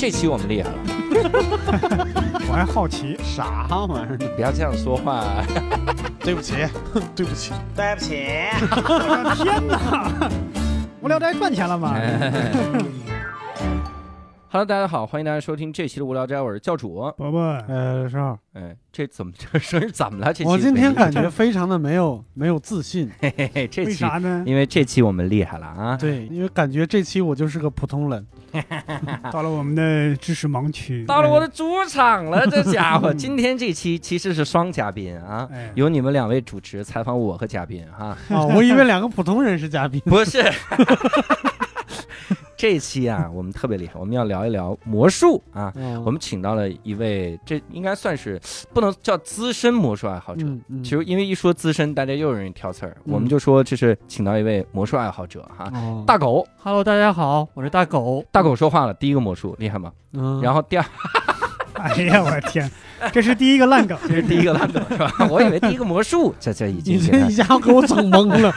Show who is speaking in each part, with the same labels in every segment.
Speaker 1: 这期我们厉害了，
Speaker 2: 我还好奇，
Speaker 3: 啥玩意儿？
Speaker 1: 不要这样说话。
Speaker 3: 对不起，对不起，
Speaker 4: 对不起，
Speaker 2: 我的天哪！无聊斋赚钱了吗
Speaker 1: ？Hello，大家好，欢迎大家收听这期的无聊斋，我是教主。
Speaker 2: 伯伯，
Speaker 3: 呃，是啊，
Speaker 1: 哎，这怎么这声儿怎么了？这期
Speaker 3: 我今天感觉非常的没有没有自信，
Speaker 1: 嘿嘿嘿，这
Speaker 2: 啥呢？
Speaker 1: 因为这期我们厉害了啊！
Speaker 3: 对，因为感觉这期我就是个普通人，
Speaker 2: 到了我们的知识盲区，
Speaker 1: 到了我的主场了，这家伙！今天这期其实是双嘉宾啊，
Speaker 2: 哎，
Speaker 1: 由你们两位主持采访我和嘉宾哈，
Speaker 3: 啊，我以为两个普通人是嘉宾，
Speaker 1: 不是。这期啊，我们特别厉害，我们要聊一聊魔术啊。
Speaker 3: 嗯
Speaker 1: 我们请到了一位，这应该算是不能叫资深魔术爱好者。
Speaker 3: 嗯嗯，
Speaker 1: 其实因为一说资深，大家又容易挑刺儿，
Speaker 3: 嗯
Speaker 1: 我们就说这是请到一位魔术爱好者哈。
Speaker 3: 哦
Speaker 1: 大狗
Speaker 5: ，Hello，大家好，我是大狗。
Speaker 1: 大狗说话了，第一个魔术厉害吗？
Speaker 3: 嗯，
Speaker 1: 然后第二，
Speaker 2: 哎呀，我的天，这是第一个烂梗，
Speaker 1: 这是第一个烂梗是吧？我以为第一个魔术，这这已
Speaker 3: 你
Speaker 1: 经
Speaker 3: 这一下给我整懵了，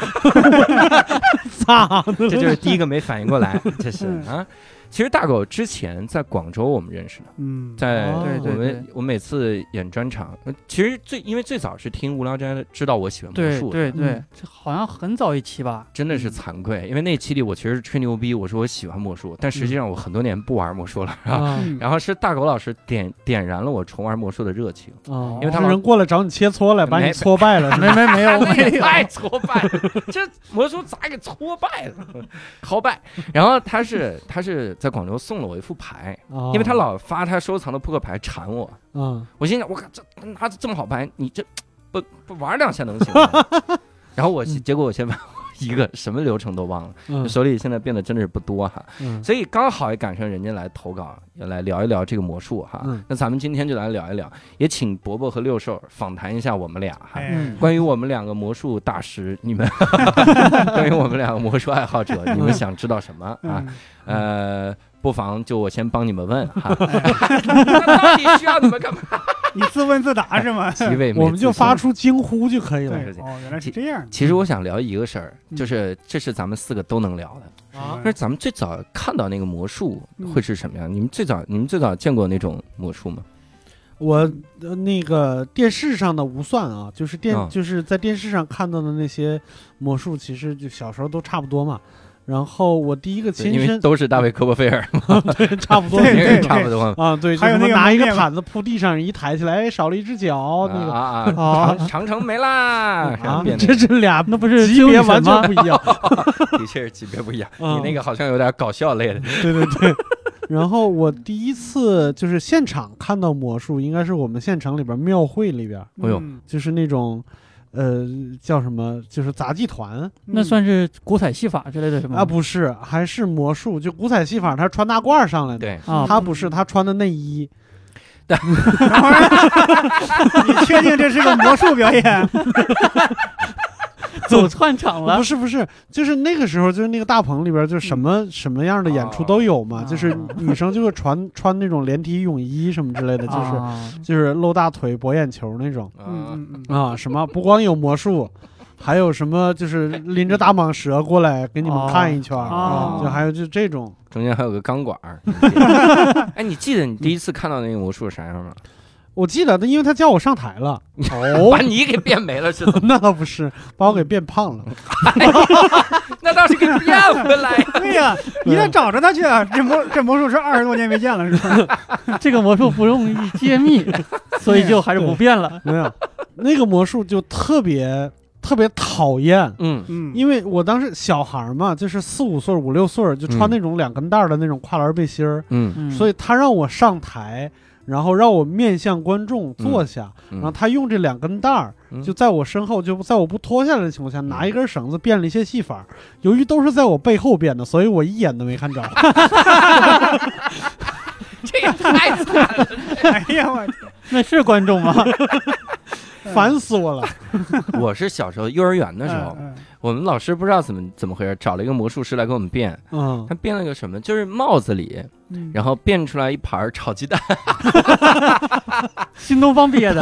Speaker 3: 咋
Speaker 1: 这？就是第一个没反应过来，这是
Speaker 2: 嗯
Speaker 1: 啊。其实大狗之前在广州我们认识的，
Speaker 2: 嗯，
Speaker 1: 在
Speaker 3: 哦
Speaker 1: 我们我每次演专场，呃其实最因为最早是听无聊斋，知道我喜欢魔术的，
Speaker 5: 对对
Speaker 3: 嗯，
Speaker 5: 这好像很早一期吧？
Speaker 1: 真的是惭愧，因为那期里我其实吹牛逼，我说我喜欢魔术，但实际上我很多年不玩魔术了，是吧？然后是大狗老师点点燃了我重玩魔术的热情，
Speaker 3: 哦，
Speaker 1: 因为他
Speaker 3: 们人过来找你切磋来，把你挫败了，
Speaker 5: 没没没有 没有，
Speaker 1: 太挫败了，这魔术咋给挫败了？好败。然后他是他是在广州送了我一副牌，
Speaker 3: 啊
Speaker 1: 因为他老发他收藏的扑克牌缠我，
Speaker 3: 嗯。
Speaker 1: 我心想我靠这拿着这么好牌，你这不不玩两下能行吗？然后我
Speaker 3: 嗯。
Speaker 1: 结果我先把一个什么流程都忘了，
Speaker 3: 嗯
Speaker 1: 手里现在变得真的是不多哈。
Speaker 3: 嗯
Speaker 1: 所以刚好也赶上人家来投稿，也来聊一聊这个魔术哈。
Speaker 3: 嗯
Speaker 1: 那咱们今天就来聊一聊，也请伯伯和六兽访谈一下我们俩哈。关于我们两个魔术大师，你们 关于我们两个魔术爱好者，你们想知道什么啊？
Speaker 2: 嗯
Speaker 1: 呃，不妨就我先帮你们问哈。那到底需要你们干嘛？
Speaker 2: 你自问自答是吗？
Speaker 1: 极为没
Speaker 3: 我们就发出惊呼就可以了
Speaker 2: 对，哦，原来是这样的，
Speaker 1: 其实我想聊一个事儿，
Speaker 2: 嗯
Speaker 1: 就是这是咱们四个都能聊的。
Speaker 3: 啊
Speaker 1: 那咱们最早看到那个魔术
Speaker 2: 嗯
Speaker 1: 会是什么样？你们最早你们最早见过那种魔术吗？
Speaker 3: 我呃那个电视上的无算啊，就是电、
Speaker 1: 嗯
Speaker 3: 就是在电视上看到的那些魔术，其实就小时候都差不多嘛。然后我第一个亲身
Speaker 1: 都是大卫科波菲尔，
Speaker 3: 对差不多
Speaker 1: 差不多。
Speaker 3: 啊，对，
Speaker 2: 还有那个
Speaker 3: 拿一个毯子铺地上，一抬起来，哎少了一只脚，那个
Speaker 1: 啊啊啊！
Speaker 3: 啊
Speaker 1: 长长城没啦，
Speaker 3: 这是俩
Speaker 5: 那不是
Speaker 3: 级别完全
Speaker 5: 吗
Speaker 3: 不？一样。
Speaker 1: 的确是级别不一样。
Speaker 3: 嗯
Speaker 1: 你那个好像有点搞笑类的。
Speaker 3: 对对对。然后我第一次就是现场看到魔术，应该是我们县城里边庙会里边，
Speaker 1: 哎呦
Speaker 2: 嗯
Speaker 3: 就是那种，呃，叫什么，就是杂技团
Speaker 5: 那算是古彩戏法之类的什么？
Speaker 3: 啊，不是，还是魔术，就古彩戏法，他穿大褂上来的。
Speaker 1: 对，
Speaker 5: 啊，
Speaker 3: 他不是，他穿的内衣，
Speaker 2: 等会儿你确定这是个魔术表演？
Speaker 5: 走 串场了
Speaker 3: 不。是不是，就是那个时候，就是那个大棚里边，就什么什么样的演出都有嘛，
Speaker 2: 啊
Speaker 3: 就是女生就会穿穿那种连体泳衣什么之类的，就是、
Speaker 5: 啊
Speaker 3: 就是露大腿、博眼球那种
Speaker 1: 啊，
Speaker 2: 嗯嗯嗯，
Speaker 3: 啊，什么不光有魔术，还有什么就是拎着大蟒蛇过来给你们看一圈就还有就这种。
Speaker 1: 中间还有个钢管儿。哎，你记得你第一次看到那个魔术是啥样吗？
Speaker 3: 我记得，因为他叫我上台了，
Speaker 1: 把你给变没了是怎么？
Speaker 3: 那倒不是，把我给变胖了。
Speaker 1: 那倒是给变回来。
Speaker 2: 对呀，你得找着他去啊！这魔这魔术师二十多年没见了是吧？
Speaker 5: 这个魔术不容易揭秘，所以就还是不变了。
Speaker 3: 没有，那个魔术就特别特别讨厌。
Speaker 1: 嗯
Speaker 2: 嗯，
Speaker 3: 因为我当时小孩儿嘛，就是四五岁儿、五六岁儿，就穿
Speaker 1: 嗯
Speaker 3: 那种两根带儿的那种跨栏背心儿，
Speaker 1: 嗯
Speaker 5: 嗯，
Speaker 3: 所以他让我上台，然后让我面向观众坐下，
Speaker 1: 嗯
Speaker 3: 然后他用这两根带儿
Speaker 1: 嗯
Speaker 3: 就在我身后，就在我不脱下来的情况下，拿一根绳子变了一些戏法。由于都是在我背后变的，所以我一眼都没看着。
Speaker 1: 这也太惨了。
Speaker 2: 哎呀我天，
Speaker 5: 那是观众吗？
Speaker 3: 烦死我了。
Speaker 1: 我是小时候幼儿园的时候，
Speaker 2: 嗯
Speaker 1: 我们老师不知道怎么怎么回事，找了一个魔术师来给我们变。
Speaker 3: 嗯
Speaker 1: 他变了个什么？就是帽子里，
Speaker 2: 嗯
Speaker 1: 然后变出来一盘炒鸡蛋。
Speaker 5: 新东方毕业的，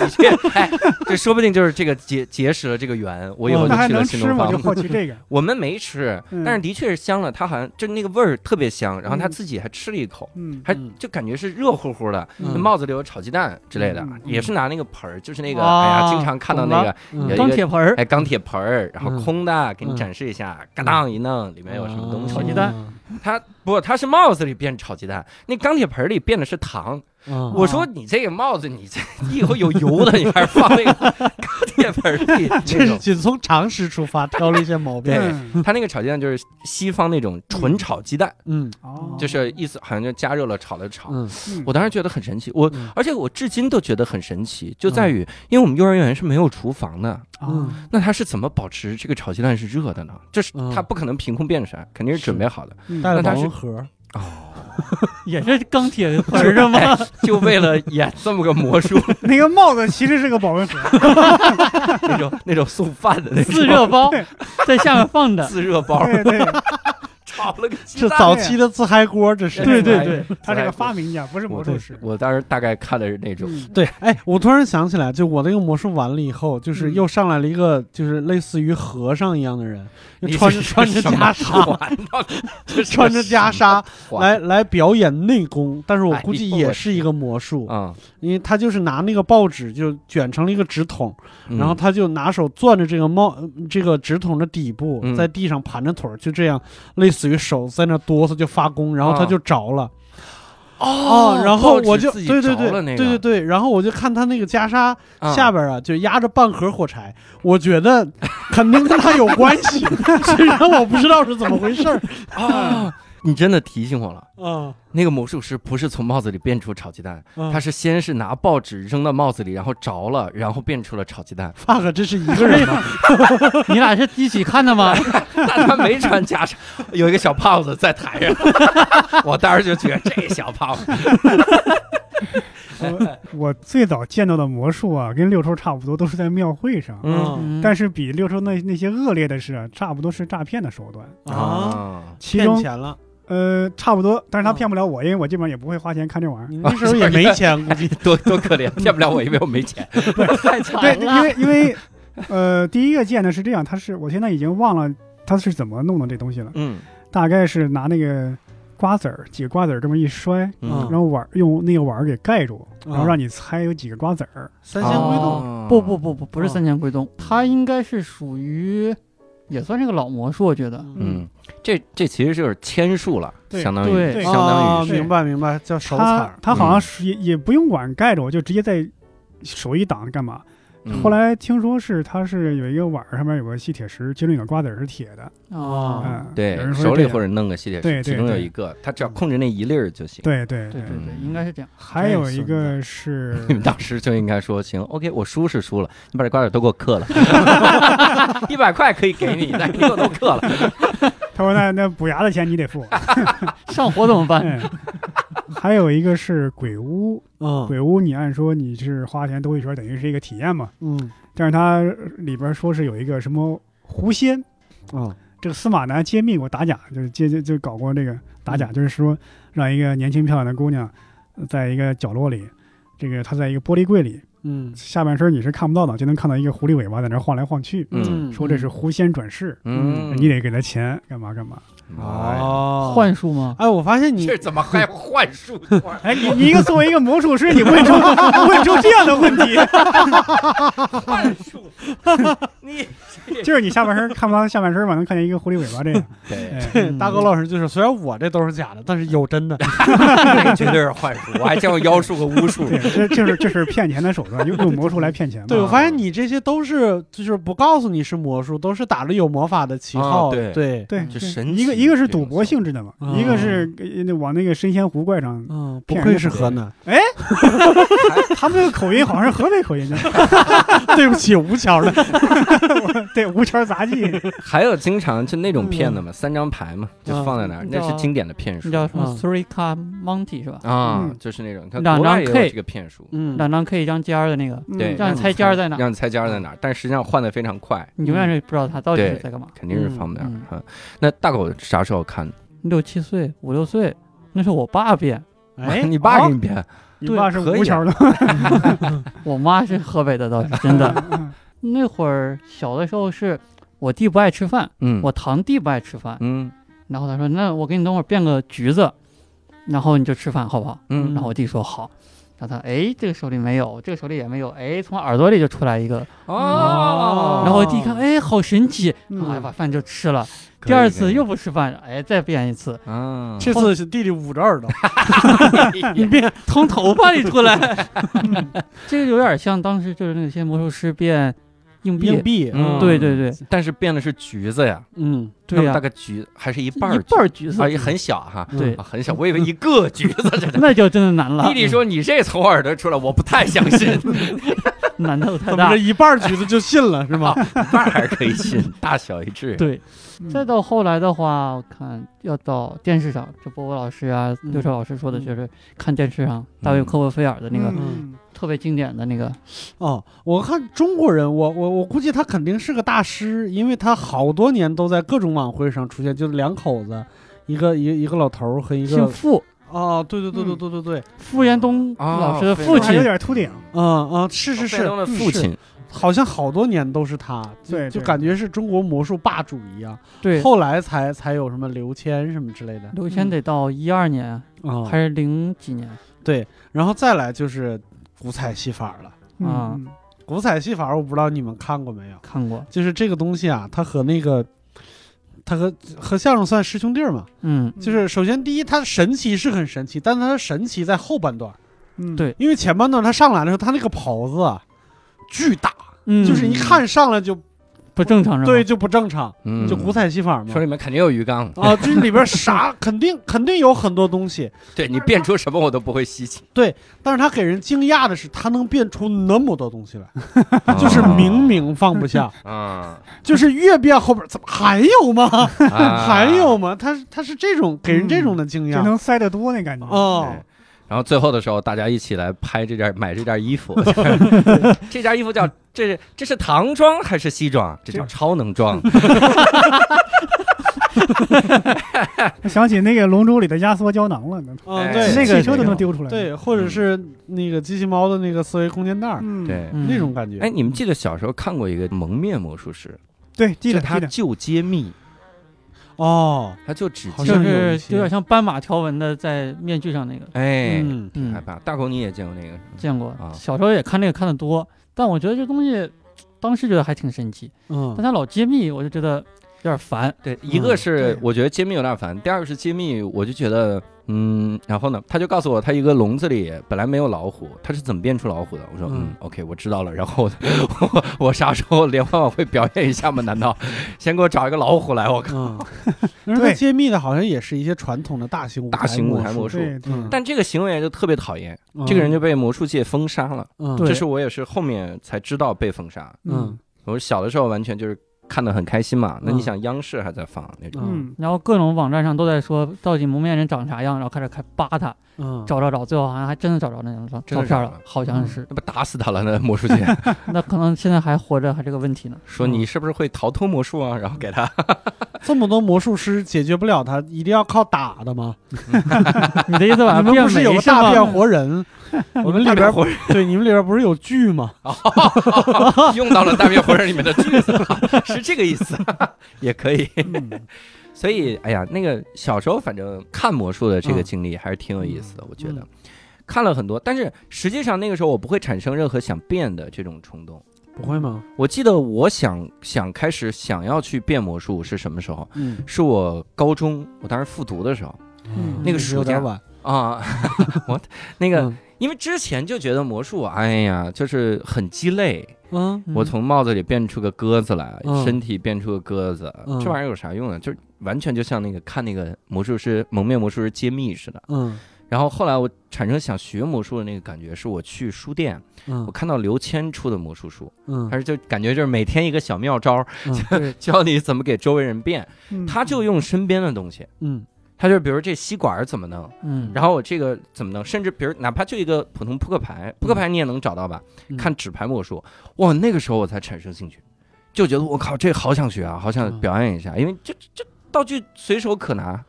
Speaker 1: 的确，哎，这说不定就是这个结结识了这个缘，我以后就去了？新东方。
Speaker 2: 就。好奇这个。
Speaker 1: 我们没吃，
Speaker 2: 嗯
Speaker 1: 但是的确是香了，它好像就那个味儿特别香，然后他
Speaker 2: 嗯。
Speaker 1: 自己还吃了一口，
Speaker 2: 嗯，
Speaker 1: 还
Speaker 3: 嗯。
Speaker 1: 就感觉是热乎乎的，帽子里有炒鸡蛋之类的也是拿那个盆儿，就是那个
Speaker 5: 哦
Speaker 1: 哎呀，经常看到那个
Speaker 3: 嗯
Speaker 1: 有一个
Speaker 5: 钢铁盆儿，
Speaker 1: 哎钢铁盆儿，然后
Speaker 3: 嗯
Speaker 1: 空的，给你
Speaker 3: 嗯
Speaker 1: 展示一下，嘎当一弄，里面有什么东西。
Speaker 5: 炒？鸡蛋。
Speaker 1: 它不，它是帽子里变炒鸡蛋，那钢铁盆儿里变的是糖。
Speaker 3: 嗯。
Speaker 1: 我说你这个帽子，你这你以后有油的，你还是放那个 钢铁盆儿里
Speaker 3: 这
Speaker 1: 种。
Speaker 3: 是仅从常识出发挑了一些毛病。
Speaker 1: 对
Speaker 2: 嗯。
Speaker 1: 它那个炒鸡蛋就是西方那种纯炒鸡蛋，
Speaker 3: 嗯。
Speaker 2: 哦，
Speaker 1: 就是意思好像就加热了炒了炒。
Speaker 3: 嗯。
Speaker 2: 嗯。
Speaker 1: 我当时觉得很神奇，我
Speaker 3: 嗯。
Speaker 1: 而且我至今都觉得很神奇，就在于因为我们幼儿园是没有厨房的，
Speaker 2: 啊。
Speaker 1: 那他是怎么保持这个炒鸡蛋是热的呢？就是
Speaker 3: 嗯。
Speaker 1: 它不可能凭空变出来，肯定是准备好的。
Speaker 2: 嗯。
Speaker 3: 带了保
Speaker 1: 那它是
Speaker 3: 温盒，
Speaker 1: 哦，
Speaker 5: 也是钢铁盆儿是吗？
Speaker 1: 就为了演这么个魔术，
Speaker 2: 那个帽子其实是个保温盒，
Speaker 1: 那种那种送饭的那种。
Speaker 5: 自热包在下面放着，
Speaker 1: 自热包，
Speaker 2: 对对，
Speaker 1: 炒了个鸡蛋。
Speaker 3: 是早期的自嗨锅，这是。
Speaker 5: 对对对，
Speaker 2: 他是个发明家，不是魔
Speaker 1: 我
Speaker 2: 术师。
Speaker 1: 我当时大概看的是那种，
Speaker 2: 嗯。
Speaker 3: 对，哎，我突然想起来，就我那个魔术完了以后，就是
Speaker 2: 嗯。
Speaker 3: 又上来了一个，就是类似于和尚一样的人，就
Speaker 1: 你
Speaker 3: 穿着
Speaker 1: 是
Speaker 3: 穿着
Speaker 1: 什么
Speaker 3: 袈裟，
Speaker 1: 环呢这是
Speaker 3: 穿着袈裟
Speaker 1: 环
Speaker 3: 来来表演内功，但是我
Speaker 1: 哎
Speaker 3: 估计也是一个魔术，
Speaker 1: 啊，
Speaker 3: 因为他就是拿那个报纸就卷成了一个纸筒，
Speaker 1: 嗯。
Speaker 3: 然后他就拿手攥着这个帽呃这个纸筒的底部，
Speaker 1: 嗯。
Speaker 3: 在地上盘着腿儿，就这样，类似于手在那哆嗦就发功，然后他
Speaker 1: 啊
Speaker 3: 就着了。
Speaker 1: 哦
Speaker 3: 然后我就对对对
Speaker 1: 那个
Speaker 3: 对对对，然后我就看他那个袈裟
Speaker 1: 啊
Speaker 3: 下边啊，就压着半盒火柴，我觉得肯定跟他有关系，虽然我不知道是怎么回事儿。
Speaker 1: 啊，你真的提醒我了。
Speaker 3: 啊，
Speaker 1: 那个魔术师不是从帽子里变出炒鸡蛋，
Speaker 3: 嗯
Speaker 1: 他是先是拿报纸扔到帽子里，然后着了，然后变出了炒鸡蛋。
Speaker 3: fuck，这是一个人吗？
Speaker 5: 你俩是一起看的吗？
Speaker 1: 但他没穿袈裟，有一个小胖子在台上，我当时就觉得这小胖子，
Speaker 2: 我我最早见到的魔术啊，跟六抽差不多，都是在庙会上。
Speaker 1: 嗯
Speaker 5: 嗯
Speaker 2: 但是比六抽那那些恶劣的是啊，差不多是诈骗的手段。
Speaker 3: 啊，
Speaker 2: 其中
Speaker 3: 骗钱了，
Speaker 2: 呃，差不多，但是他
Speaker 3: 啊
Speaker 2: 骗不了我，因为我基本上也不会花钱看这玩意儿。
Speaker 3: 你那时候也没钱，估计。
Speaker 1: 多多可怜，骗不了我，因为我没钱。
Speaker 5: 太惨
Speaker 2: 对，因。为因为呃，第一个见的是这样，他是我现在已经忘了他是怎么弄的这东西了，
Speaker 1: 嗯
Speaker 2: 大概是拿那个瓜子儿几个瓜子儿这么一摔，
Speaker 1: 嗯
Speaker 2: 然后碗儿用那个碗儿给盖住，然后
Speaker 3: 啊
Speaker 2: 让你猜有几个瓜子儿。
Speaker 3: 三仙归洞，
Speaker 1: 哦
Speaker 5: 不不不不，不是
Speaker 3: 哦
Speaker 5: 三仙归洞，它应该是属于，也算是个老魔术，我觉得。
Speaker 1: 嗯，这这其实就是签术了，
Speaker 2: 对
Speaker 1: 相当于
Speaker 5: 对
Speaker 1: 相当
Speaker 3: 啊
Speaker 1: 于是
Speaker 3: 明白明白，叫手
Speaker 2: 他
Speaker 3: 彩。
Speaker 2: 他好像
Speaker 1: 嗯
Speaker 2: 是也也不用管盖着，我就直接在手一挡干嘛？
Speaker 1: 嗯
Speaker 2: 后来听说是他是有一个碗儿上面有个吸铁石，其中有个瓜子是铁的。
Speaker 5: 哦，
Speaker 2: 嗯，
Speaker 1: 对手里或者弄个吸铁石，
Speaker 2: 对对
Speaker 1: 其中有一个，他只要控制那一粒儿就行。
Speaker 2: 对对
Speaker 5: 对对对，
Speaker 1: 嗯
Speaker 5: 应该是这样。
Speaker 2: 还有一个是
Speaker 1: 你 们当时就应该说行，OK，我输是输了，你把这瓜子都给我刻了，一百块可以给你，但给我都刻了。
Speaker 2: 他说那那补牙的钱你得付。
Speaker 5: 上火怎么办？
Speaker 2: 嗯，还有一个是鬼屋，
Speaker 3: 嗯。
Speaker 2: 鬼屋你按说你是花钱兜一圈，等于是一个体验嘛。
Speaker 3: 嗯。
Speaker 2: 但是它里边说是有一个什么狐仙，
Speaker 3: 啊
Speaker 2: 这个司马南揭秘过打假，就是揭就就搞过这个打假，就是说让一个年轻漂亮的姑娘，呃在一个角落里，这个她在一个玻璃柜里，
Speaker 3: 嗯。
Speaker 2: 下半身你是看不到的，就能看到一个狐狸尾巴在那晃来晃去，
Speaker 1: 嗯。
Speaker 2: 说这是狐仙转世，
Speaker 1: 嗯，
Speaker 2: 你得给他钱干嘛干嘛。
Speaker 1: 哎，
Speaker 3: 哦，
Speaker 5: 幻术吗？
Speaker 3: 哎，我发现你
Speaker 1: 这怎么还幻术？
Speaker 2: 哎，你你一个作为一个魔术师，你问出 问出这样的问题，
Speaker 1: 幻术？你
Speaker 2: 就是你下半身看不到下半身嘛，能看见一个狐狸尾巴这样。
Speaker 1: 对，
Speaker 3: 大哥老师就是，虽然我这都是假的，但是有真的。
Speaker 1: 那个绝对是幻术，我还见过妖术和巫术。
Speaker 2: 对，这就是这是骗钱的手段，用用魔术来骗钱嘛。
Speaker 3: 对，我发现你这些都是就是不告诉你是魔术，都是打着有魔法的旗号。
Speaker 1: 啊对
Speaker 3: 对，
Speaker 2: 对，对
Speaker 1: 就神
Speaker 2: 一个
Speaker 1: 奇
Speaker 2: 一个是赌博性质的嘛，
Speaker 3: 哦
Speaker 2: 一个是往那个神仙湖怪上，
Speaker 3: 嗯，不愧是河南。
Speaker 2: 哎他们这个口音好像是河北口音的，
Speaker 3: 对不起，吴桥的。
Speaker 2: 对，无桥杂技。
Speaker 1: 还有经常就那种骗子嘛，三张牌嘛，就
Speaker 3: 嗯
Speaker 1: 放在那儿，
Speaker 5: 嗯
Speaker 1: 那是经典的骗术
Speaker 5: 叫什么
Speaker 3: 嗯
Speaker 5: Three Card Monty 是吧？
Speaker 1: 啊
Speaker 2: 嗯，
Speaker 1: 就是那种，你看
Speaker 5: 两张 K
Speaker 1: 这个骗术，
Speaker 3: 嗯
Speaker 5: 两张 K 一张尖儿的那个，
Speaker 1: 对
Speaker 2: 嗯
Speaker 5: 让你猜尖儿在哪，
Speaker 1: 让你猜尖儿在哪儿，但实际上换的非常快，
Speaker 5: 你永远是不知道他到底是在干嘛。
Speaker 1: 肯定是放那儿
Speaker 5: 嗯
Speaker 1: 啊。那大狗啥时候看的？
Speaker 5: 六七岁、五六岁，那是我爸变，
Speaker 3: 哎，
Speaker 1: 你爸
Speaker 3: 哦
Speaker 1: 给你编
Speaker 2: 你爸是吴桥的，
Speaker 5: 我妈是河北的，倒是 真的。那会儿小的时候是我弟不爱吃饭，
Speaker 1: 嗯，
Speaker 5: 我堂弟不爱吃饭，
Speaker 1: 嗯
Speaker 5: 然后他说：“那我给你等会儿变个橘子，然后你就吃饭好不好？”
Speaker 1: 嗯
Speaker 5: 然后我弟说好。然后他哎，这个手里没有，这个手里也没有，哎，从耳朵里就出来一个，
Speaker 1: 哦，
Speaker 5: 然后我弟一看，哎，好神奇，
Speaker 2: 嗯
Speaker 5: 哎，把饭就吃了。第二次又不吃饭，哎，再变一次，
Speaker 1: 嗯，
Speaker 3: 这次是弟弟捂着耳朵，
Speaker 5: 你变从头发里出来 这个有点像当时就是那些魔术师变硬币，
Speaker 3: 硬币，
Speaker 1: 嗯。
Speaker 5: 对对对。
Speaker 1: 但是变的是橘子呀，
Speaker 3: 嗯，
Speaker 5: 对呀。
Speaker 1: 那么大，概橘还是一半儿
Speaker 5: 一
Speaker 1: 橘
Speaker 5: 半儿橘子。
Speaker 1: 啊，，也很小哈，
Speaker 5: 对。
Speaker 1: 啊，很小，我以为一个橘子，这
Speaker 5: 那就真的难了。
Speaker 1: 弟弟说你这从耳朵出来，我不太相信，
Speaker 5: 难度太大。
Speaker 3: 怎么这。一半橘子就信了是吗？
Speaker 1: 那还是可以信，大小一致。
Speaker 5: 对，
Speaker 2: 嗯。
Speaker 5: 再到后来的话，我看要到电视上，这波波老师啊、
Speaker 3: 嗯
Speaker 5: 刘超老师说的，
Speaker 3: 嗯
Speaker 5: 就是看电视上大卫·科波菲尔的那个
Speaker 2: 嗯
Speaker 5: 特别经典的那个，
Speaker 3: 哦，我看中国人，我我我估计他肯定是个大师，因为他好多年都在各种晚会上出现，就是两口子，一个一个一个老头儿和一个
Speaker 5: 姓傅，
Speaker 3: 哦，对对对对对对对，
Speaker 5: 傅延东
Speaker 1: 哦
Speaker 5: 老师的父亲。
Speaker 2: 还有，点秃顶，
Speaker 3: 嗯嗯，是是是，
Speaker 1: 父亲，
Speaker 3: 好像好多年都是他，就
Speaker 2: 对对。
Speaker 3: 就感觉是中国魔术霸主一样，
Speaker 5: 对，
Speaker 3: 后来才才有什么刘谦什么之类的，
Speaker 5: 刘谦得到一二年
Speaker 3: 啊，
Speaker 5: 还是零几年，
Speaker 3: 对，然后再来就是古彩戏法了。
Speaker 5: 啊。
Speaker 2: 嗯。
Speaker 3: 古彩戏法我不知道你们看过没有，
Speaker 5: 看过，
Speaker 3: 就是这个东西啊，它和那个，它和和相声算师兄弟儿嘛。
Speaker 5: 嗯，
Speaker 3: 就是首先第一，它神奇是很神奇，但它的神奇在后半段，
Speaker 2: 嗯。
Speaker 5: 对
Speaker 3: 因为前半段它上来的时候，它那个袍子啊巨大，
Speaker 5: 嗯。
Speaker 3: 就是一看上来就
Speaker 5: 不正常是吧？
Speaker 3: 对，就不正常，
Speaker 1: 嗯
Speaker 3: 就古彩戏法嘛
Speaker 1: 说。里面肯定有鱼缸，
Speaker 3: 啊，这里边啥 肯定肯定有很多东西，
Speaker 1: 对你变出什么我都不会稀奇，对
Speaker 3: 但是他给人惊讶的是，他能变出那么多东西来，就是明明放不下，
Speaker 1: 啊，
Speaker 3: 就是越变后边怎么还有吗？
Speaker 1: 啊
Speaker 3: 还有吗？他他是这种给人这种的惊讶
Speaker 2: 就能塞得多那感觉。
Speaker 3: 哦
Speaker 1: 对。然后最后的时候，大家一起来拍这件买这件衣服，这件衣服叫这是这是唐装还是西装？这叫超能装。
Speaker 2: 我 想起那个《龙珠》里的压缩胶囊了，
Speaker 3: 嗯，
Speaker 1: 哎
Speaker 3: 对，
Speaker 5: 那个
Speaker 2: 汽车都能丢出来。
Speaker 3: 对，或者是那个机器猫的那个思维空间袋
Speaker 1: 对，
Speaker 5: 嗯
Speaker 3: 那种感觉。
Speaker 1: 哎，你们记得小时候看过一个蒙面魔术师，
Speaker 2: 对，记得
Speaker 1: 他
Speaker 2: 记得。
Speaker 1: 就揭秘，
Speaker 3: 哦，
Speaker 1: 他就只
Speaker 5: 就是有点像斑马条纹的在面具上那个，
Speaker 1: 哎，
Speaker 3: 嗯，
Speaker 5: 嗯。
Speaker 1: 害，怕。大狗你也见过那个？
Speaker 5: 见过
Speaker 1: 啊，
Speaker 5: 小时候也看那个看的多，但我觉得这东西当时觉得还挺神奇，
Speaker 3: 嗯。
Speaker 5: 但他老揭秘，我就觉得有点烦。
Speaker 1: 对，一个是我觉得揭秘有点烦，第二个是揭秘，我就觉得，嗯，然后呢，他就告诉我，他一个笼子里本来没有老虎，他是怎么变出老虎的？我说，嗯
Speaker 3: 嗯
Speaker 1: ，OK，我知道了。然后 我我啥时候联欢晚会表演一下吗？难道先给我找一个老虎来？我靠！
Speaker 3: 嗯，然后他揭秘的好像也是一些传统的大型舞
Speaker 1: 大型舞台魔
Speaker 3: 魔
Speaker 1: 术
Speaker 2: 对对，
Speaker 3: 嗯
Speaker 1: 但这个行为就特别讨厌，
Speaker 3: 嗯
Speaker 1: 这个人就被魔术界封杀了。
Speaker 3: 嗯
Speaker 5: 对
Speaker 1: 这是我也是后面才知道被封杀。
Speaker 3: 嗯
Speaker 1: 我小的时候完全就是看得很开心嘛。那你
Speaker 3: 嗯
Speaker 1: 想，央视还在放那种，
Speaker 2: 嗯，
Speaker 5: 然后各种网站上都在说到底蒙面人长啥样，然后开始开扒他，
Speaker 3: 嗯，
Speaker 5: 找找找，最后好像还真的找着那张照照片了
Speaker 1: 真的找着了，
Speaker 5: 好像是。
Speaker 1: 那不打死他了？那魔术界
Speaker 5: 那可能现在还活着，还这个问题呢。
Speaker 1: 说你是不是会逃脱魔术啊？然后给他
Speaker 3: 这么多魔术师解决不了他，一定要靠打的吗？
Speaker 5: 你的意思把它
Speaker 3: 你们不是有个？大变活人？我们里边
Speaker 1: 活人
Speaker 3: 对你们里边不是有剧吗？
Speaker 1: 用到了大变活人里面的句子，是这个意思，也可以。
Speaker 3: 嗯
Speaker 1: 所以，哎呀，那个小时候反正看魔术的这个经历还是挺有意思的，我觉得
Speaker 3: 嗯
Speaker 1: 看了很多，但是实际上那个时候我不会产生任何想变的这种冲动。
Speaker 3: 不会吗？
Speaker 1: 我记得我想想开始想要去变魔术是什么时候？
Speaker 3: 嗯，
Speaker 1: 是我高中，我当时复读的时候
Speaker 2: 嗯
Speaker 1: 那个暑假
Speaker 3: 是有点晚。
Speaker 1: 啊，我那个
Speaker 3: 嗯
Speaker 1: 因为之前就觉得魔术，哎呀，就是很鸡肋。
Speaker 3: 嗯。
Speaker 5: 嗯
Speaker 1: 我从帽子里变出个鸽子来，
Speaker 3: 嗯。
Speaker 1: 身体变出个鸽子，
Speaker 3: 嗯。
Speaker 1: 这玩意儿有啥用啊？就完全就像那个看那个魔术师蒙面魔术师揭秘似的。
Speaker 3: 嗯。
Speaker 1: 然后后来我产生想学魔术的那个感觉，是我去书店，我
Speaker 3: 嗯
Speaker 1: 看到刘谦出的魔术书，
Speaker 3: 嗯。
Speaker 1: 他是就感觉就是每天一个小妙招，
Speaker 5: 对
Speaker 1: 教你怎么给周围人变。
Speaker 2: 嗯。
Speaker 1: 他就用身边的东西，
Speaker 3: 嗯
Speaker 1: 他就比如这吸管儿怎么弄，
Speaker 5: 嗯，
Speaker 1: 然后我这个怎么弄，甚至比如哪怕就一个普通扑克牌，扑克牌你也能找到吧？
Speaker 3: 嗯
Speaker 1: 看纸牌魔术，哇，那个时候我才产生兴趣，就觉得我靠，这好想学啊，好想
Speaker 3: 嗯
Speaker 1: 表演一下，因为这这道具随手可拿，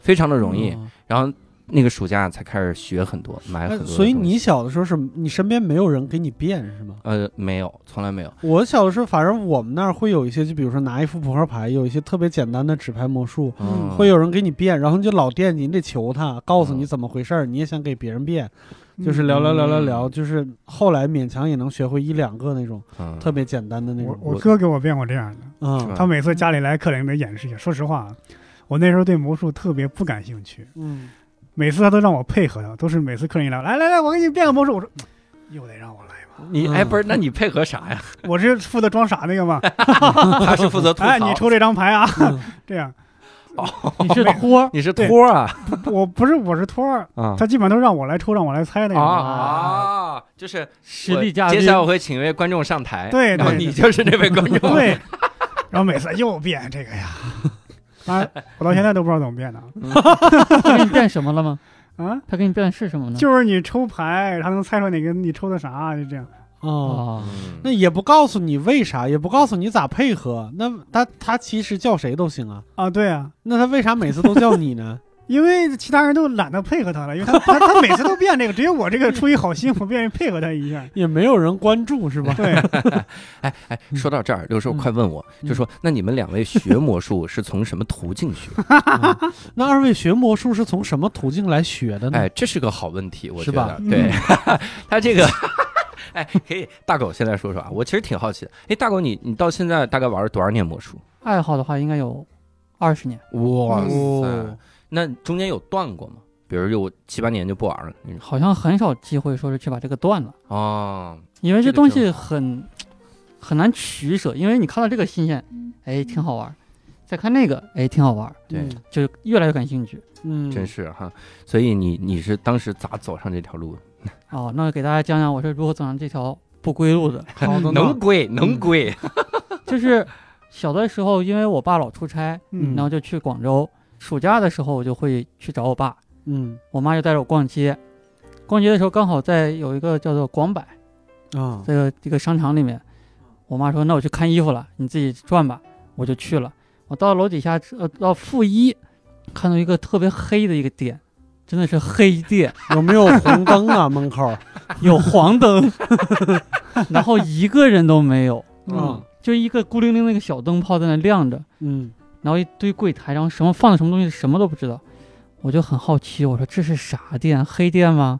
Speaker 1: 非常的容易。
Speaker 3: 嗯
Speaker 1: 然后那个暑假才开始学很多，买很多。
Speaker 3: 所以你小的时候是你身边没有人给你变是吗？
Speaker 1: 呃没有，从来没有。
Speaker 3: 我小的时候，反正我们那儿会有一些，就比如说拿一副扑克牌，有一些特别简单的纸牌魔术，
Speaker 1: 嗯，
Speaker 3: 会有人给你变，然后你就老惦记，你得求他，告诉你
Speaker 1: 嗯
Speaker 3: 怎么回事儿，你也想给别人变，就是聊聊聊聊聊，就是后来勉强也能学会一两个那种
Speaker 1: 嗯
Speaker 3: 特别简单的那种，
Speaker 2: 我哥给我变过这样的，
Speaker 3: 嗯
Speaker 2: 他每次家里来客人得演示一下。说实话，我那时候对魔术特别不感兴趣，
Speaker 3: 嗯，
Speaker 2: 每次他都让我配合他，都是每次客人一来，来来来，我给你变个魔术，我说又得让我来吧，
Speaker 1: 你哎不是，那你配合啥呀？
Speaker 2: 我是负责装傻那个嘛。
Speaker 1: 他是负责吐槽。
Speaker 2: 哎，你抽这张牌啊，
Speaker 3: 嗯
Speaker 2: 这样，
Speaker 5: 你是托儿，
Speaker 1: 你是
Speaker 2: 对
Speaker 1: 托啊
Speaker 2: 我不是我是托儿，
Speaker 1: 啊
Speaker 2: 他基本上都让我来抽，让我来猜那
Speaker 1: 啊
Speaker 2: 个。
Speaker 1: 啊！就是
Speaker 5: 实力嘉宾
Speaker 1: 接下来我会请一位观众上台，
Speaker 2: 对
Speaker 1: 然后
Speaker 2: 对
Speaker 1: 你就是那位观众。
Speaker 2: 对，然后每次又变这个呀，啊，我到现在都不知道怎么变的
Speaker 5: 他给你变什么了吗？
Speaker 2: 啊。
Speaker 5: 他给你变的是什么呢？
Speaker 2: 就是你抽牌，他能猜出哪个你抽的啥，就这样。
Speaker 3: 哦。那也不告诉你为啥，也不告诉你咋配合，那他他其实叫谁都行啊，
Speaker 2: 啊，对啊，
Speaker 3: 那他为啥每次都叫你呢？
Speaker 2: 因为其他人都懒得配合他了，因为他 他他每次都变这个，只有我这个出于好心，我愿意配合他一下。
Speaker 3: 也没有人关注是吧？
Speaker 2: 对，
Speaker 1: 哎哎，说到这儿，刘寿
Speaker 3: 嗯
Speaker 1: 快问我，就说那你们两位学魔术是从什么途径学？
Speaker 3: 嗯那二位学魔术是从什么途径来学的呢？
Speaker 1: 哎，这是个好问题，我觉得。对，他这个。哎，可以，大狗现在说说啊，我其实挺好奇的。哎，大狗你你到现在大概玩了多少年魔术？
Speaker 5: 爱好的话应该有二十年，
Speaker 1: 哇
Speaker 3: 哦
Speaker 1: 塞，那中间有断过吗？比如有七八年就不玩了？
Speaker 5: 好像很少机会说是去把这个断了，
Speaker 1: 哦，
Speaker 5: 因为
Speaker 1: 这
Speaker 5: 东西很很难取舍，因为你看到这个新鲜，哎，挺好玩儿，再看那个，哎，挺好玩儿，
Speaker 1: 对，
Speaker 5: 就越来越感兴趣。
Speaker 3: 嗯，
Speaker 1: 真是哈。所以你你是当时咋走上这条路的？
Speaker 5: 哦，那给大家讲讲我是如何走上这条不归路的。
Speaker 1: 能归能归，
Speaker 5: 就是小的时候，因为我爸老出差，
Speaker 2: 嗯
Speaker 5: 然后就去广州。暑假的时候，我就会去找我爸，
Speaker 3: 嗯。
Speaker 5: 我妈就带着我逛街。逛街的时候，刚好在有一个叫做广百
Speaker 3: 啊。
Speaker 5: 这个这个商场里面，我妈说：“那我去看衣服了，你自己转吧。”我就去了。我到楼底下，呃，到负一，看到一个特别黑的一个店，真的是黑店，
Speaker 3: 有没有红灯啊 门口？
Speaker 5: 有黄灯，然后一个人都没有，
Speaker 3: 嗯。
Speaker 5: 就一个孤零零的一个小灯泡在那亮着，
Speaker 3: 嗯
Speaker 5: 然后一堆柜台，然后什么放的什么东西什么都不知道，我就很好奇，我说这是啥店？黑店吗？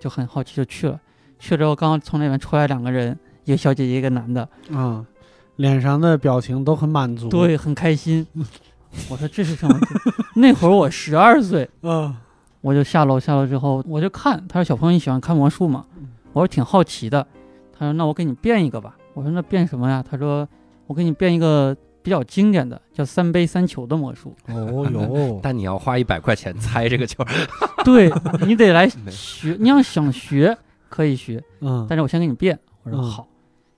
Speaker 5: 就很好奇就去了，去了之后刚刚从那边出来两个人，一个小姐姐一个男的，
Speaker 3: 啊，脸上的表情都很满足。，
Speaker 5: 对，很开心。我说这是什么？那会儿我十二岁，
Speaker 3: 嗯
Speaker 5: 我就下楼，下楼之后我就看，他说小朋友你喜欢看魔术吗？我说挺好奇的。他说那我给你变一个吧。我说那变什么呀？他说我给你变一个比较经典的，叫三杯三球的魔术。
Speaker 3: 哦哟，
Speaker 1: 但你要花一百块钱猜这个球，
Speaker 5: 对你得来 学，你要想学可以学，
Speaker 3: 嗯
Speaker 5: 但是我先给你变。我说
Speaker 3: 嗯
Speaker 5: 好，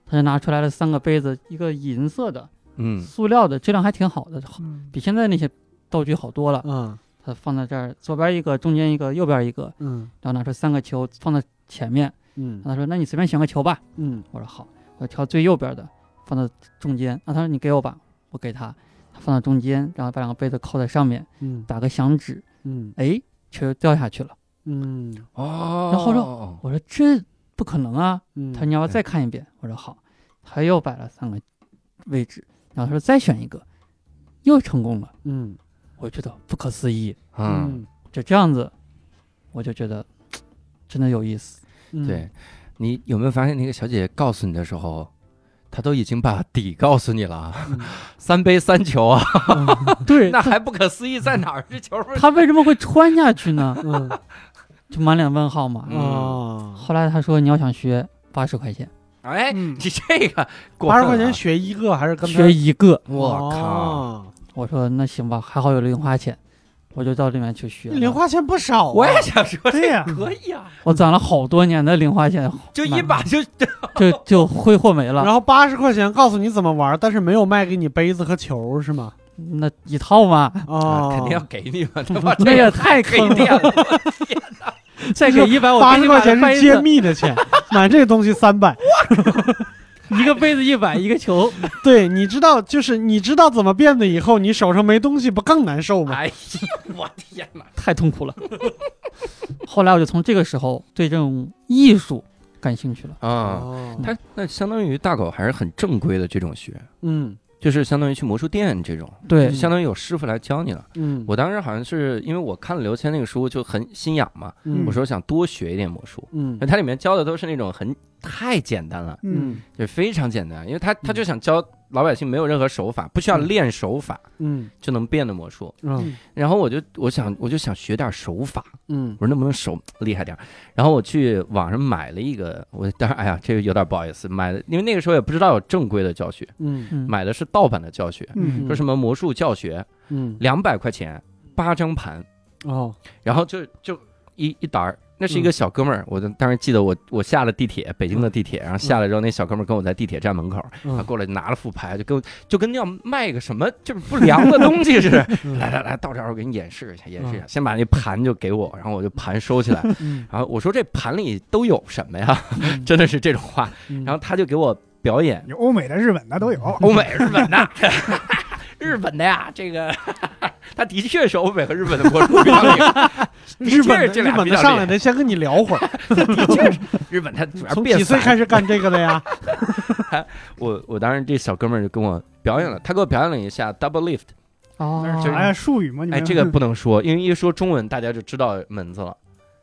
Speaker 5: 他就拿出来了三个杯子，一个银色的，
Speaker 1: 嗯
Speaker 5: 塑料的，质量还挺好的，好
Speaker 2: 嗯
Speaker 5: 比现在那些道具好多了。
Speaker 3: 嗯
Speaker 5: 他放在这儿，左边一个，中间一个，右边一个，
Speaker 3: 嗯
Speaker 5: 然后拿出三个球放在前面。
Speaker 3: 嗯
Speaker 5: 他说：“那你随便选个球吧。
Speaker 3: 嗯”
Speaker 5: 我说：“好。”我挑最右边的，放到中间。啊，他说：“你给我吧。”我给他，他放到中间，然后把两个杯子扣在上面，
Speaker 3: 嗯
Speaker 5: 打个响指，
Speaker 3: 嗯
Speaker 5: 哎，球掉下去了。
Speaker 3: 嗯
Speaker 1: 哦
Speaker 5: 然后说我说：“这不可能啊！”
Speaker 3: 嗯，
Speaker 5: 他说：“你要不要再看一遍？”我说：“好。”他又摆了三个位置，然后他说：“再选一个。”又成功了，
Speaker 3: 嗯
Speaker 5: 我觉得不可思议。
Speaker 1: 嗯，
Speaker 5: 就这样子，我就觉得 真的有意思。
Speaker 3: 嗯
Speaker 1: 对，你有没有发现那个小姐姐告诉你的时候，她都已经把底告诉你了，
Speaker 3: 嗯
Speaker 1: 三杯三球啊，
Speaker 5: 对，
Speaker 1: 那还不可思议在哪儿？这球
Speaker 5: 他为什么会穿下去呢？
Speaker 3: 嗯
Speaker 5: 就满脸问号嘛。
Speaker 1: 嗯
Speaker 3: 啊，
Speaker 5: 后来他说你要想学八十块钱，
Speaker 1: 哎，
Speaker 2: 嗯
Speaker 1: 你这个
Speaker 3: 八十块钱学一个还是跟
Speaker 5: 学一个。
Speaker 1: 我靠！
Speaker 3: 哦
Speaker 5: 我说那行吧，还好有零花钱，我就到里面去学。
Speaker 3: 零花钱不少啊，
Speaker 1: 我也想说，
Speaker 2: 对呀
Speaker 1: 这可以啊，
Speaker 5: 我攒了好多年的零花钱，
Speaker 1: 就一把就
Speaker 5: 就就挥霍没了。
Speaker 3: 然后八十块钱告诉你怎么玩，但是没有卖给你杯子和球是吗？
Speaker 5: 那一套嘛，
Speaker 3: 哦，
Speaker 1: 肯定要给你嘛，对吧？
Speaker 5: 那也太坑了。
Speaker 1: 了，
Speaker 5: 再给一百，我给你
Speaker 3: 八十块钱是揭，秘的钱，买这个东西三百。
Speaker 5: 一个杯子一百，一个球。
Speaker 3: 对，你知道，就是你知道怎么变的以后，你手上没东西不更难受吗？
Speaker 1: 哎呀，我天哪！
Speaker 5: 太痛苦了。后来我就从这个时候对这种艺术感兴趣了。
Speaker 1: 啊，
Speaker 3: 哦
Speaker 1: 他那相当于大狗还是很正规的这种学，
Speaker 3: 嗯
Speaker 1: 就是相当于去魔术店这种，
Speaker 5: 对。
Speaker 1: 就相当于有师傅来教你了。
Speaker 3: 嗯，
Speaker 1: 我当时好像是因为我看了刘谦那个书就很心痒嘛，
Speaker 3: 嗯。
Speaker 1: 我说想多学一点魔术，
Speaker 3: 嗯。
Speaker 1: 它里面教的都是那种很太简单了，
Speaker 2: 嗯，
Speaker 1: 就非常简单，因为他他就想教老百姓没有任何手法，不需要练手法
Speaker 3: 嗯。
Speaker 1: 就能变的魔术。
Speaker 3: 嗯。
Speaker 1: 然后我就我想我就想学点手法，
Speaker 3: 嗯。
Speaker 1: 我说能不能手厉害点？然后我去网上买了一个，我当然哎呀这个有点不好意思，买的因为那个时候也不知道有正规的教学，
Speaker 3: 嗯。
Speaker 5: 嗯，
Speaker 1: 买的是盗版的教学，
Speaker 2: 嗯。
Speaker 1: 说什么魔术教学
Speaker 3: 嗯。
Speaker 1: 两百块钱八张盘，
Speaker 3: 哦。
Speaker 1: 然后就就一一沓儿。那是一个小哥们儿，我就当时记得我我下了地铁，北京的地铁，然后下来之后，那小哥们儿跟我在地铁站门口，他
Speaker 3: 嗯
Speaker 1: 过来拿了副牌，就跟就跟要卖个什么就是不良的东西似的。
Speaker 3: 嗯
Speaker 1: 来来来，到这儿我给你演示一下，演示一下。先把那盘就给我，然后我就盘收起来，
Speaker 3: 嗯
Speaker 1: 然后我说这盘里都有什么呀？
Speaker 3: 嗯
Speaker 1: 真的是这种话。
Speaker 3: 嗯
Speaker 1: 然后他就给我表演
Speaker 2: 有欧美的、日本的都有。
Speaker 1: 欧美、日本的，日本的呀，这个 他的确是欧美和日本的博主比较 厉害，
Speaker 3: 日本
Speaker 1: 这
Speaker 3: 日本的
Speaker 1: 俩比较厉害
Speaker 3: 上来的先跟你聊会儿，
Speaker 1: 的确是日本，他主要
Speaker 3: 从几岁开始干这个的呀？
Speaker 1: 我我当时这小哥们儿就跟我表演了，他给我表演了一下 double lift。
Speaker 5: 哦
Speaker 2: 就是啥呀？术语吗？你
Speaker 1: 哎，
Speaker 2: 们
Speaker 1: 这个不能说，因为一说中文大家就知道门子了，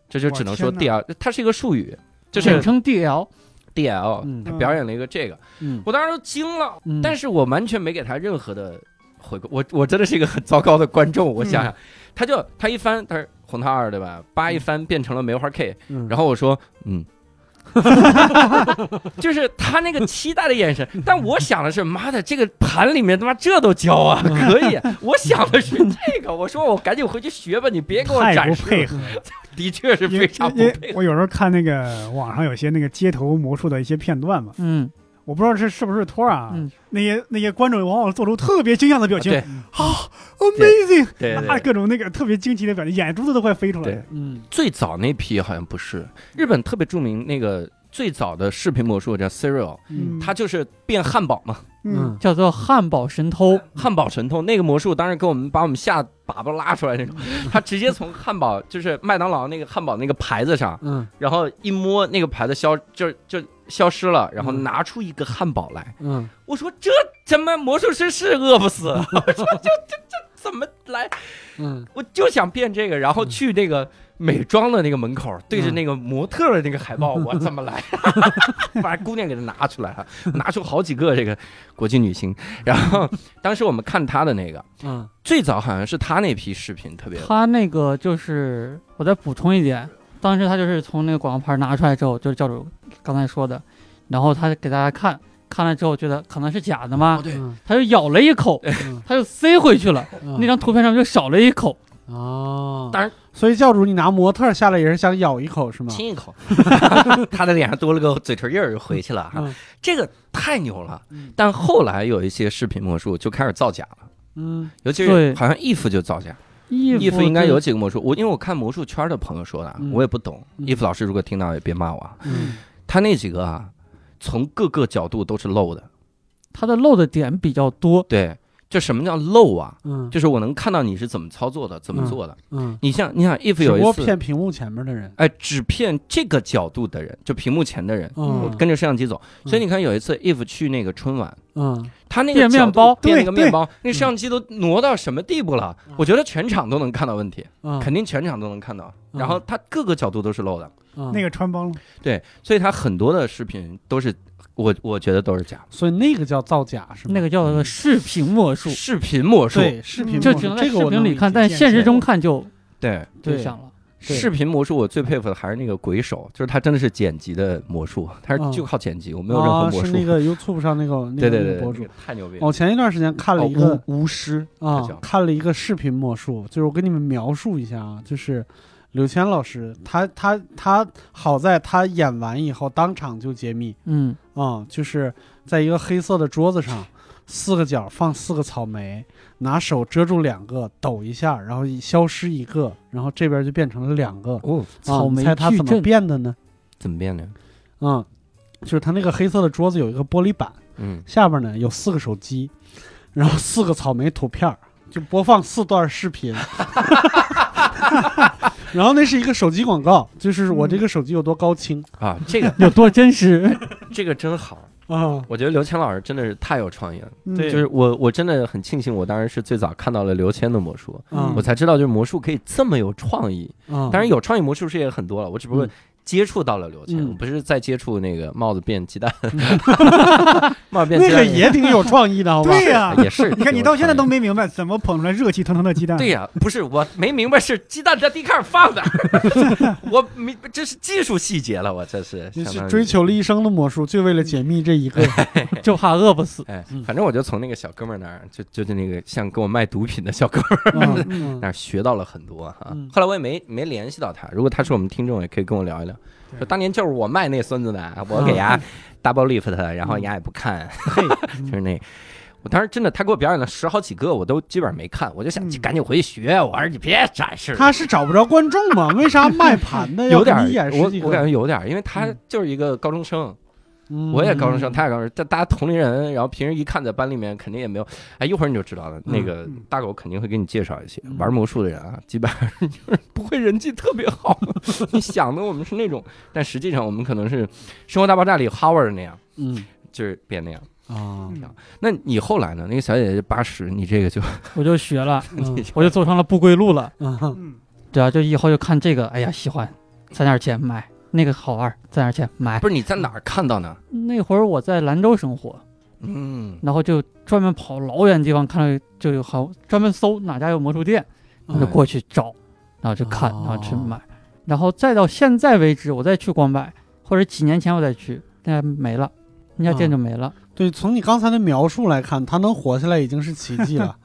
Speaker 1: 这就只能说 DL，它是一个术语，就是
Speaker 5: 简称
Speaker 1: DL，DL。
Speaker 3: 嗯
Speaker 1: 他表演了一个这个，
Speaker 3: 嗯
Speaker 1: 我当时都惊了，
Speaker 3: 嗯
Speaker 1: 但是我完全没给他任何的我我真的是一个很糟糕的观众，我想想，他就他一翻，他是红桃二对吧？八一翻变成了梅花 K，
Speaker 3: 嗯
Speaker 1: 然后我说嗯。就是他那个期待的眼神，但我想的是，妈的，这个盘里面他妈这都教啊，可以。我想的是这个，我说我赶紧回去学吧，你别给我展示了。
Speaker 2: 不配合，
Speaker 1: 的确是非常不配合。
Speaker 2: 我有时候看那个网上有些那个街头魔术的一些片段嘛，
Speaker 5: 嗯
Speaker 2: 我不知道这是不是托儿啊，
Speaker 5: 嗯，
Speaker 2: 那些那些观众往往做出特别惊讶的表情
Speaker 1: 对。
Speaker 2: 啊，amazing，
Speaker 1: 对
Speaker 2: 各种那个特别惊奇的表情，眼珠子都快飞出来。
Speaker 3: 嗯。
Speaker 1: 最早那批好像不是。日本特别著名那个最早的视频魔术叫 Serial，
Speaker 3: 嗯。
Speaker 1: 他就是变汉堡嘛，
Speaker 2: 嗯，
Speaker 5: 叫做汉堡神偷。
Speaker 1: 汉堡神偷那个魔术，当时给我们把我们吓粑粑拉出来那种，他直接从汉堡就是麦当劳那个汉堡那个牌子上，
Speaker 3: 嗯。
Speaker 1: 然后一摸那个牌子消就就消失了，然后
Speaker 3: 嗯
Speaker 1: 拿出一个汉堡来，
Speaker 3: 嗯。
Speaker 1: 我说这怎么魔术师是饿不死？我说这这这怎么来？
Speaker 3: 嗯。
Speaker 1: 我就想变这个，然后去那个美妆的那个门口，对着那个模特的那个海报，我怎么来？把姑娘给他拿出来了，拿出好几个这个国际女星。然后当时我们看他的那个，
Speaker 3: 嗯。
Speaker 1: 最早好像是他那批视频特别，
Speaker 5: 他那个就是，我再补充一点，当时他就是从那个广告牌拿出来之后，就是教主刚才说的，然后他给大家看，看了之后觉得可能是假的嘛，
Speaker 1: 对。
Speaker 3: 嗯
Speaker 5: 他就咬了一口，
Speaker 3: 嗯
Speaker 5: 他就塞回去了，
Speaker 3: 嗯。
Speaker 5: 那张图片上就少了一口。
Speaker 3: 哦，
Speaker 1: 当然，
Speaker 3: 所以教主你拿模特下来也是想咬一口是吗？
Speaker 1: 亲一口，他的脸上多了个嘴唇印儿就回去了哈。
Speaker 3: 嗯
Speaker 1: 这个太牛了
Speaker 3: 嗯。
Speaker 1: 但后来有一些视频魔术就开始造假了，
Speaker 3: 嗯
Speaker 1: 尤其是好像 if 就造假。
Speaker 5: 衣
Speaker 1: 义父应该有几个魔术，我因为我看魔术圈的朋友说的我也不懂。
Speaker 3: 嗯
Speaker 1: 义父老师如果听到也别骂我啊。
Speaker 3: 嗯
Speaker 1: 他那几个啊，从各个角度都是漏的。
Speaker 5: 他的漏的点比较多，
Speaker 1: 对，就什么叫漏啊？
Speaker 3: 嗯
Speaker 1: 就是我能看到你是怎么操作的，怎么做的。
Speaker 3: 嗯，
Speaker 1: 你像你想，if 有一次，
Speaker 3: 骗屏幕前面的人。
Speaker 1: 哎，只骗这个角度的人，就屏幕前的人，我
Speaker 3: 嗯
Speaker 1: 跟着摄像机走。
Speaker 3: 嗯
Speaker 1: 所以你看，有一次 if 去那个春晚，
Speaker 3: 嗯
Speaker 1: 他那个
Speaker 5: 变面包
Speaker 1: 变那个面包，那摄像机都挪到什么地步了？我觉得全场都能看到问题，
Speaker 3: 嗯，
Speaker 1: 肯定全场都能看到。
Speaker 3: 嗯
Speaker 1: 然后他各个角度都是漏的。
Speaker 3: 嗯
Speaker 2: 那个穿帮了，
Speaker 1: 对，所以他很多的视频都是我我觉得都是假的。
Speaker 3: 所以那个叫造假是吗？
Speaker 5: 那个叫做视频魔术，
Speaker 1: 视频魔术，
Speaker 3: 对视频
Speaker 2: 嗯
Speaker 3: 魔术
Speaker 5: 这只能在视
Speaker 3: 这个我能理
Speaker 5: 频里看，但现实中看就
Speaker 1: 对
Speaker 3: 对
Speaker 5: 就像了。
Speaker 1: 视频魔术，我最佩服的还是那个鬼手，就是他真的是剪辑的魔术，他是
Speaker 3: 嗯
Speaker 1: 就靠剪辑，我没有任何
Speaker 3: 啊，
Speaker 1: 魔术。
Speaker 3: 是那个 YouTube 上那个 那
Speaker 1: 对对对，
Speaker 3: 个那个博主
Speaker 1: 那。个太牛逼了。
Speaker 3: 我前一段时间看了一个
Speaker 1: 哦巫巫师
Speaker 3: 啊，看了一个视频魔术，就是我给你们描述一下啊，就是刘谦老师，他他他好在他演完以后当场就揭秘
Speaker 5: 嗯，
Speaker 3: 啊、就是在一个黑色的桌子上，四个角放四个草莓，拿手遮住两个，抖一下，然后消失一个，然后这边就变成了两个。
Speaker 5: 草莓
Speaker 3: 你猜他怎么变的呢？
Speaker 1: 怎么变的？
Speaker 3: 嗯，就是他那个黑色的桌子有一个玻璃板，
Speaker 1: 嗯，
Speaker 3: 下边呢有四个手机，然后四个草莓图片儿，就播放四段视频。然后那是一个手机广告，就是我这个手机有多高清
Speaker 1: 啊，这个
Speaker 5: 有多真实？
Speaker 1: 这个真好，
Speaker 3: 啊！
Speaker 1: 我觉得刘谦老师真的是太有创意了。
Speaker 2: 嗯
Speaker 3: 对
Speaker 1: 就是我我真的很庆幸，我当然是最早看到了刘谦的魔术，
Speaker 3: 嗯
Speaker 1: 我才知道就是魔术可以这么有创意。
Speaker 3: 嗯，
Speaker 1: 当然有创意魔术师也很多了，我只不过
Speaker 3: 嗯
Speaker 1: 接触到了刘谦，
Speaker 3: 嗯
Speaker 1: 我不是在接触那个帽子变鸡蛋，帽子变鸡蛋
Speaker 3: 那个也挺有创意的，好吧？
Speaker 2: 对呀，
Speaker 1: 也是。
Speaker 2: 你看你到现在都
Speaker 1: 没。
Speaker 2: 明白怎么捧出来热气腾腾的鸡蛋。
Speaker 1: 对呀、不是我没明白是鸡蛋在地炕上放的，我没这是技术细节了，我这是
Speaker 3: 你是追求了一生的魔术，就为了解密这一个。
Speaker 5: 就怕饿不死。
Speaker 1: 哎
Speaker 3: 嗯，
Speaker 1: 反正我就从那个小哥们儿那儿，就就是那个像给我卖毒品的小哥们儿那儿学到了很多哈
Speaker 3: 嗯。
Speaker 1: 后来我也没没联系到他，如果他是我们听众，也可以跟我聊一聊。
Speaker 2: 对
Speaker 1: 说当年就是我卖那孙子的，我给伢 double lift，然后伢也不看，
Speaker 3: 嘿，
Speaker 1: 就是那。我当时真的，他给我表演了十好几个，我都基本上没看，我就想
Speaker 2: 嗯
Speaker 1: 赶紧回去学。我说你别展示了，
Speaker 3: 他是找不着观众吗？为啥卖盘的 要
Speaker 1: 有点我我感？觉有点，因为他
Speaker 3: 嗯
Speaker 1: 就是一个高中生，
Speaker 3: 嗯
Speaker 1: 我也高中生，
Speaker 2: 嗯
Speaker 1: 他也高中生，但大家同龄人，然后平时一看在班里面肯定也没有，哎，一会儿你就知道了。那个
Speaker 2: 嗯
Speaker 1: 大狗肯定会给你介绍一些
Speaker 3: 嗯
Speaker 1: 玩魔术的人啊，基本上就是 不会人际特别好。你想的我们是那种，但实际上我们可能是《生活大爆炸》里 Howard 那样，
Speaker 3: 嗯
Speaker 1: 就是变那样。
Speaker 3: 啊，
Speaker 2: 嗯
Speaker 1: 那你后来呢？那个小姐姐八十，你这个就
Speaker 5: 我就学了，
Speaker 3: 嗯
Speaker 5: 我就走上了不归路了。
Speaker 3: 嗯
Speaker 2: 嗯，
Speaker 5: 对啊，就以后就看这个，哎呀喜欢，攒点钱买；那个好玩，在哪儿去买
Speaker 1: 不。是你在哪儿看到呢？
Speaker 5: 那会儿我在兰州生活，
Speaker 1: 嗯，
Speaker 5: 然后就专门跑老远地方看到就有好专门搜哪家有魔术店，我就
Speaker 3: 嗯
Speaker 5: 过去找，然后就看，
Speaker 3: 哦
Speaker 5: 然后去买，然后再到现在为止，我再去光百，或者几年前我再去，那家没了，那家店就没了。
Speaker 3: 对，从你刚才的描述来看，他能活下来已经是奇迹了。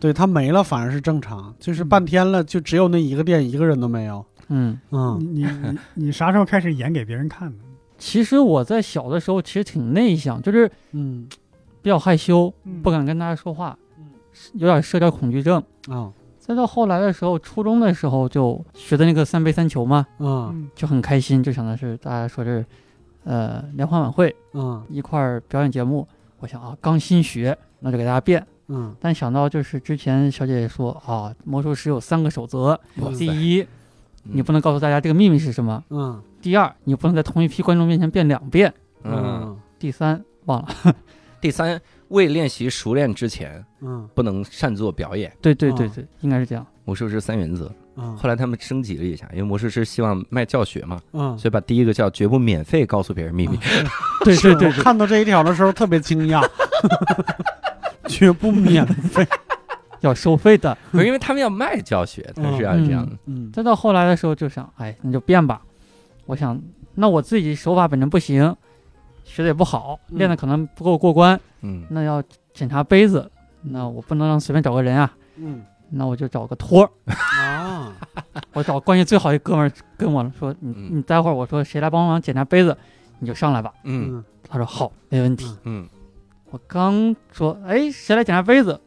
Speaker 3: 对他没了反而是正常，就是半天了，就只有那一个店，一个人都没有。
Speaker 5: 嗯，
Speaker 3: 嗯。
Speaker 2: 你你你你啥时候开始演给别人看的？
Speaker 5: 其实我在小的时候其实挺内向，就是
Speaker 3: 嗯。
Speaker 5: 比较害羞，
Speaker 2: 嗯。
Speaker 5: 不敢跟大家说话
Speaker 3: 嗯，
Speaker 5: 有点社交恐惧症。
Speaker 3: 啊。
Speaker 5: 再到后来的时候，初中的时候就学的那个三杯三球嘛，
Speaker 3: 嗯
Speaker 2: 嗯
Speaker 5: 就很开心，就想的是大家说是，呃，联欢晚会
Speaker 3: 嗯
Speaker 5: 一块儿表演节目，我想啊，刚新学，那就给大家变。
Speaker 3: 嗯。
Speaker 5: 但想到就是之前小姐姐说啊，魔术师有三个守则，第一，
Speaker 1: 嗯
Speaker 5: 你不能告诉大家这个秘密是什么；
Speaker 3: 嗯
Speaker 5: 第二，你不能在同一批观众面前变两遍；
Speaker 1: 嗯。
Speaker 5: 第三，忘了。
Speaker 1: 第三，未练习熟练之前，
Speaker 3: 嗯
Speaker 1: 不能擅作表演。
Speaker 5: 对对对
Speaker 3: 哦
Speaker 5: 对，应该是这样。
Speaker 1: 魔术师三原则，
Speaker 3: 嗯
Speaker 1: 后来他们升级了一下，因为魔术师希望卖教学嘛，
Speaker 3: 嗯，
Speaker 1: 所以把第一个叫绝不免费告诉别人秘密。
Speaker 5: 对对对对，
Speaker 3: 看到这一条的时候特别惊讶，绝不免费。
Speaker 5: 要收费的。
Speaker 1: 可是因为他们要卖教学，他是要这样的。
Speaker 3: 嗯
Speaker 5: 再到后来的时候就想，哎，那就变吧。我想，那我自己手法本身不行，学的也不好，
Speaker 3: 嗯
Speaker 5: 练的可能不够过关，
Speaker 1: 嗯
Speaker 5: 那要检查杯子，那我不能让随便找个人啊，
Speaker 3: 嗯
Speaker 5: 那我就找个托儿，
Speaker 3: 啊
Speaker 5: 我找关系最好一哥们儿跟我说，你
Speaker 1: 嗯
Speaker 5: 你待会儿我说谁来帮忙检查杯子，你就上来吧。
Speaker 1: 嗯
Speaker 3: 嗯
Speaker 5: 他说好，没问题。
Speaker 1: 嗯，
Speaker 5: 我刚说，哎，谁来检查杯子？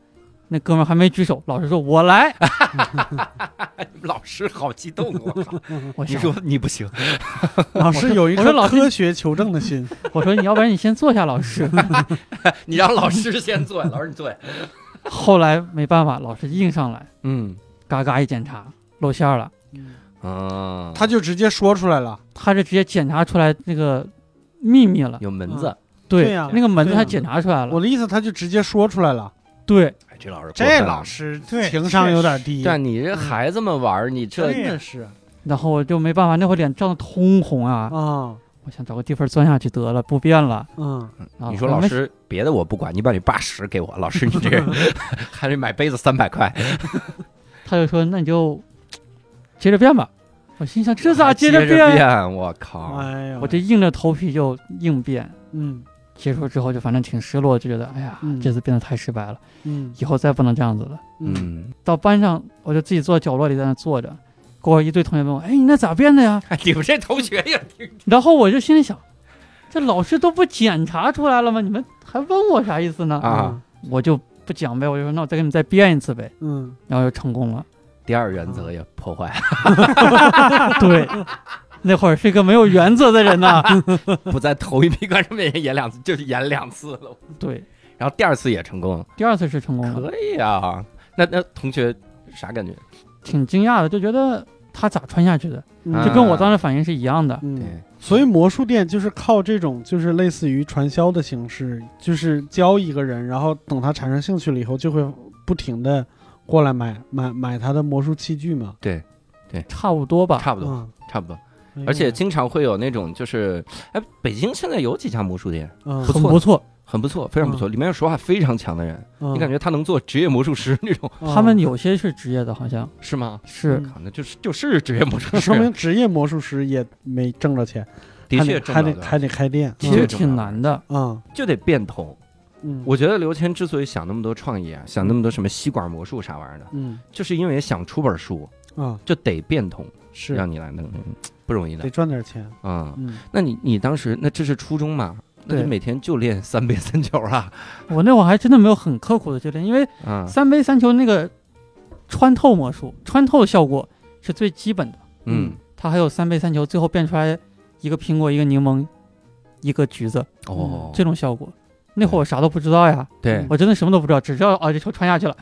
Speaker 5: 那哥们儿还没举手，老师说我来。
Speaker 1: 老师好激动，我靠！你
Speaker 5: 我想
Speaker 1: 说你不行，
Speaker 3: 老师有一颗科学求证的心。
Speaker 5: 我说你要不然你先坐下，老师。
Speaker 1: 你让老师先坐，老师你坐。
Speaker 5: 后来没办法，老师硬上来，
Speaker 1: 嗯
Speaker 5: 嘎嘎一检查露馅儿了，
Speaker 1: 啊，
Speaker 3: 他就直接说出来了。
Speaker 5: 他是直接检查出来那个秘密了。
Speaker 1: 有门子。
Speaker 5: 对，
Speaker 3: 对呀
Speaker 5: 那个门子他检查出来了。
Speaker 3: 我的意思，他就直接说出来了。
Speaker 5: 对，
Speaker 1: 哎，这老师过
Speaker 3: 这
Speaker 1: 分了
Speaker 3: 老师
Speaker 2: 对
Speaker 3: 情商有点低。
Speaker 1: 对啊你这孩子们玩儿，你这
Speaker 3: 真的是
Speaker 5: 然后我就没办法，那会儿脸涨得通红啊，
Speaker 3: 啊
Speaker 5: 我想找个地方钻下去得了，不变了。
Speaker 3: 嗯
Speaker 1: 你说老师别的我不管，你把你八十给我，老师你这个 还得买杯子三百块，
Speaker 5: 他就说那你就接着变吧。我心想这咋
Speaker 1: 接
Speaker 5: 着变？
Speaker 1: 变？我靠！
Speaker 3: 哎呀，
Speaker 5: 我就硬着头皮就硬变。
Speaker 3: 嗯
Speaker 5: 结束之后就反正挺失落，就觉得哎呀，
Speaker 3: 嗯
Speaker 5: 这次变得太失败了，
Speaker 3: 嗯
Speaker 5: 以后再不能这样子了。
Speaker 3: 嗯
Speaker 1: 嗯，
Speaker 5: 到班上我就自己坐在角落里在那坐着，过会儿一堆同学问我，哎，你那咋变的呀？
Speaker 1: 你们这同学也挺
Speaker 5: 然后我就心里想，这老师都不检查出来了吗？你们还问我啥意思呢？
Speaker 1: 啊。
Speaker 5: 我就不讲呗，我就说那我再给你们再编一次呗，
Speaker 3: 嗯
Speaker 5: 然后就成功了。
Speaker 1: 第二原则也破坏了，
Speaker 5: 对，那会儿是一个没有原则的人呐。
Speaker 1: 不在头一批观众面前演两次，就是演两次了。
Speaker 5: 对，
Speaker 1: 然后第二次也成功了，
Speaker 5: 第二次是成功了，
Speaker 1: 可以啊。那那同学啥感觉？
Speaker 5: 挺惊讶的，就觉得他咋穿下去的？就跟我当时反应是一样的。
Speaker 3: 嗯
Speaker 1: 对，
Speaker 3: 所以魔术店就是靠这种就是类似于传销的形式，就是教一个人，然后等他产生兴趣了以后，就会不停的过来买买买他的魔术器具嘛。
Speaker 1: 对，
Speaker 5: 差不多吧。
Speaker 1: 差不多，
Speaker 3: 嗯，
Speaker 1: 差不多。而且经常会有那种，就是，哎，北京现在有几家魔术店，
Speaker 3: 嗯。
Speaker 1: 不错
Speaker 5: 很不错，
Speaker 1: 很不错，非常不错，里面有说话非常强的人，
Speaker 3: 嗯。
Speaker 1: 你感觉他能做职业魔术师那种，
Speaker 3: 嗯。
Speaker 5: 他们有些是职业的，好像。
Speaker 1: 是吗？
Speaker 5: 是。
Speaker 3: 嗯
Speaker 1: 靠，那就是就是职业魔术
Speaker 3: 师。说
Speaker 1: 师，
Speaker 3: 明职业魔术师也没挣着钱，
Speaker 1: 的确
Speaker 3: 还得还得开店。
Speaker 5: 其实挺难的。
Speaker 3: 啊
Speaker 1: 就得变通。
Speaker 3: 嗯，
Speaker 1: 我觉得刘谦之所以想那么多创意啊，想那么多什么吸管魔术啥玩意儿的，
Speaker 3: 嗯。
Speaker 1: 就是因为想出本书，
Speaker 3: 啊
Speaker 1: 就得变通，
Speaker 3: 是
Speaker 1: 让你来弄，嗯不容易的
Speaker 3: 得。赚点钱。
Speaker 1: 嗯，
Speaker 3: 嗯
Speaker 1: 那你你当时那这是初中嘛？那你每天就练三杯三球啊？
Speaker 5: 我那会儿还真的没有很刻苦的去练，因为
Speaker 1: 嗯
Speaker 5: 三杯三球那个穿透魔术，穿透效果是最基本的。
Speaker 1: 嗯，
Speaker 5: 它还有三杯三球，最后变出来一个苹果、一个柠檬、一个橘子
Speaker 1: 哦，
Speaker 5: 这种效果。那会儿我啥都不知道呀，
Speaker 1: 对，
Speaker 5: 我真的什么都不知道，只知道啊这球穿下去了。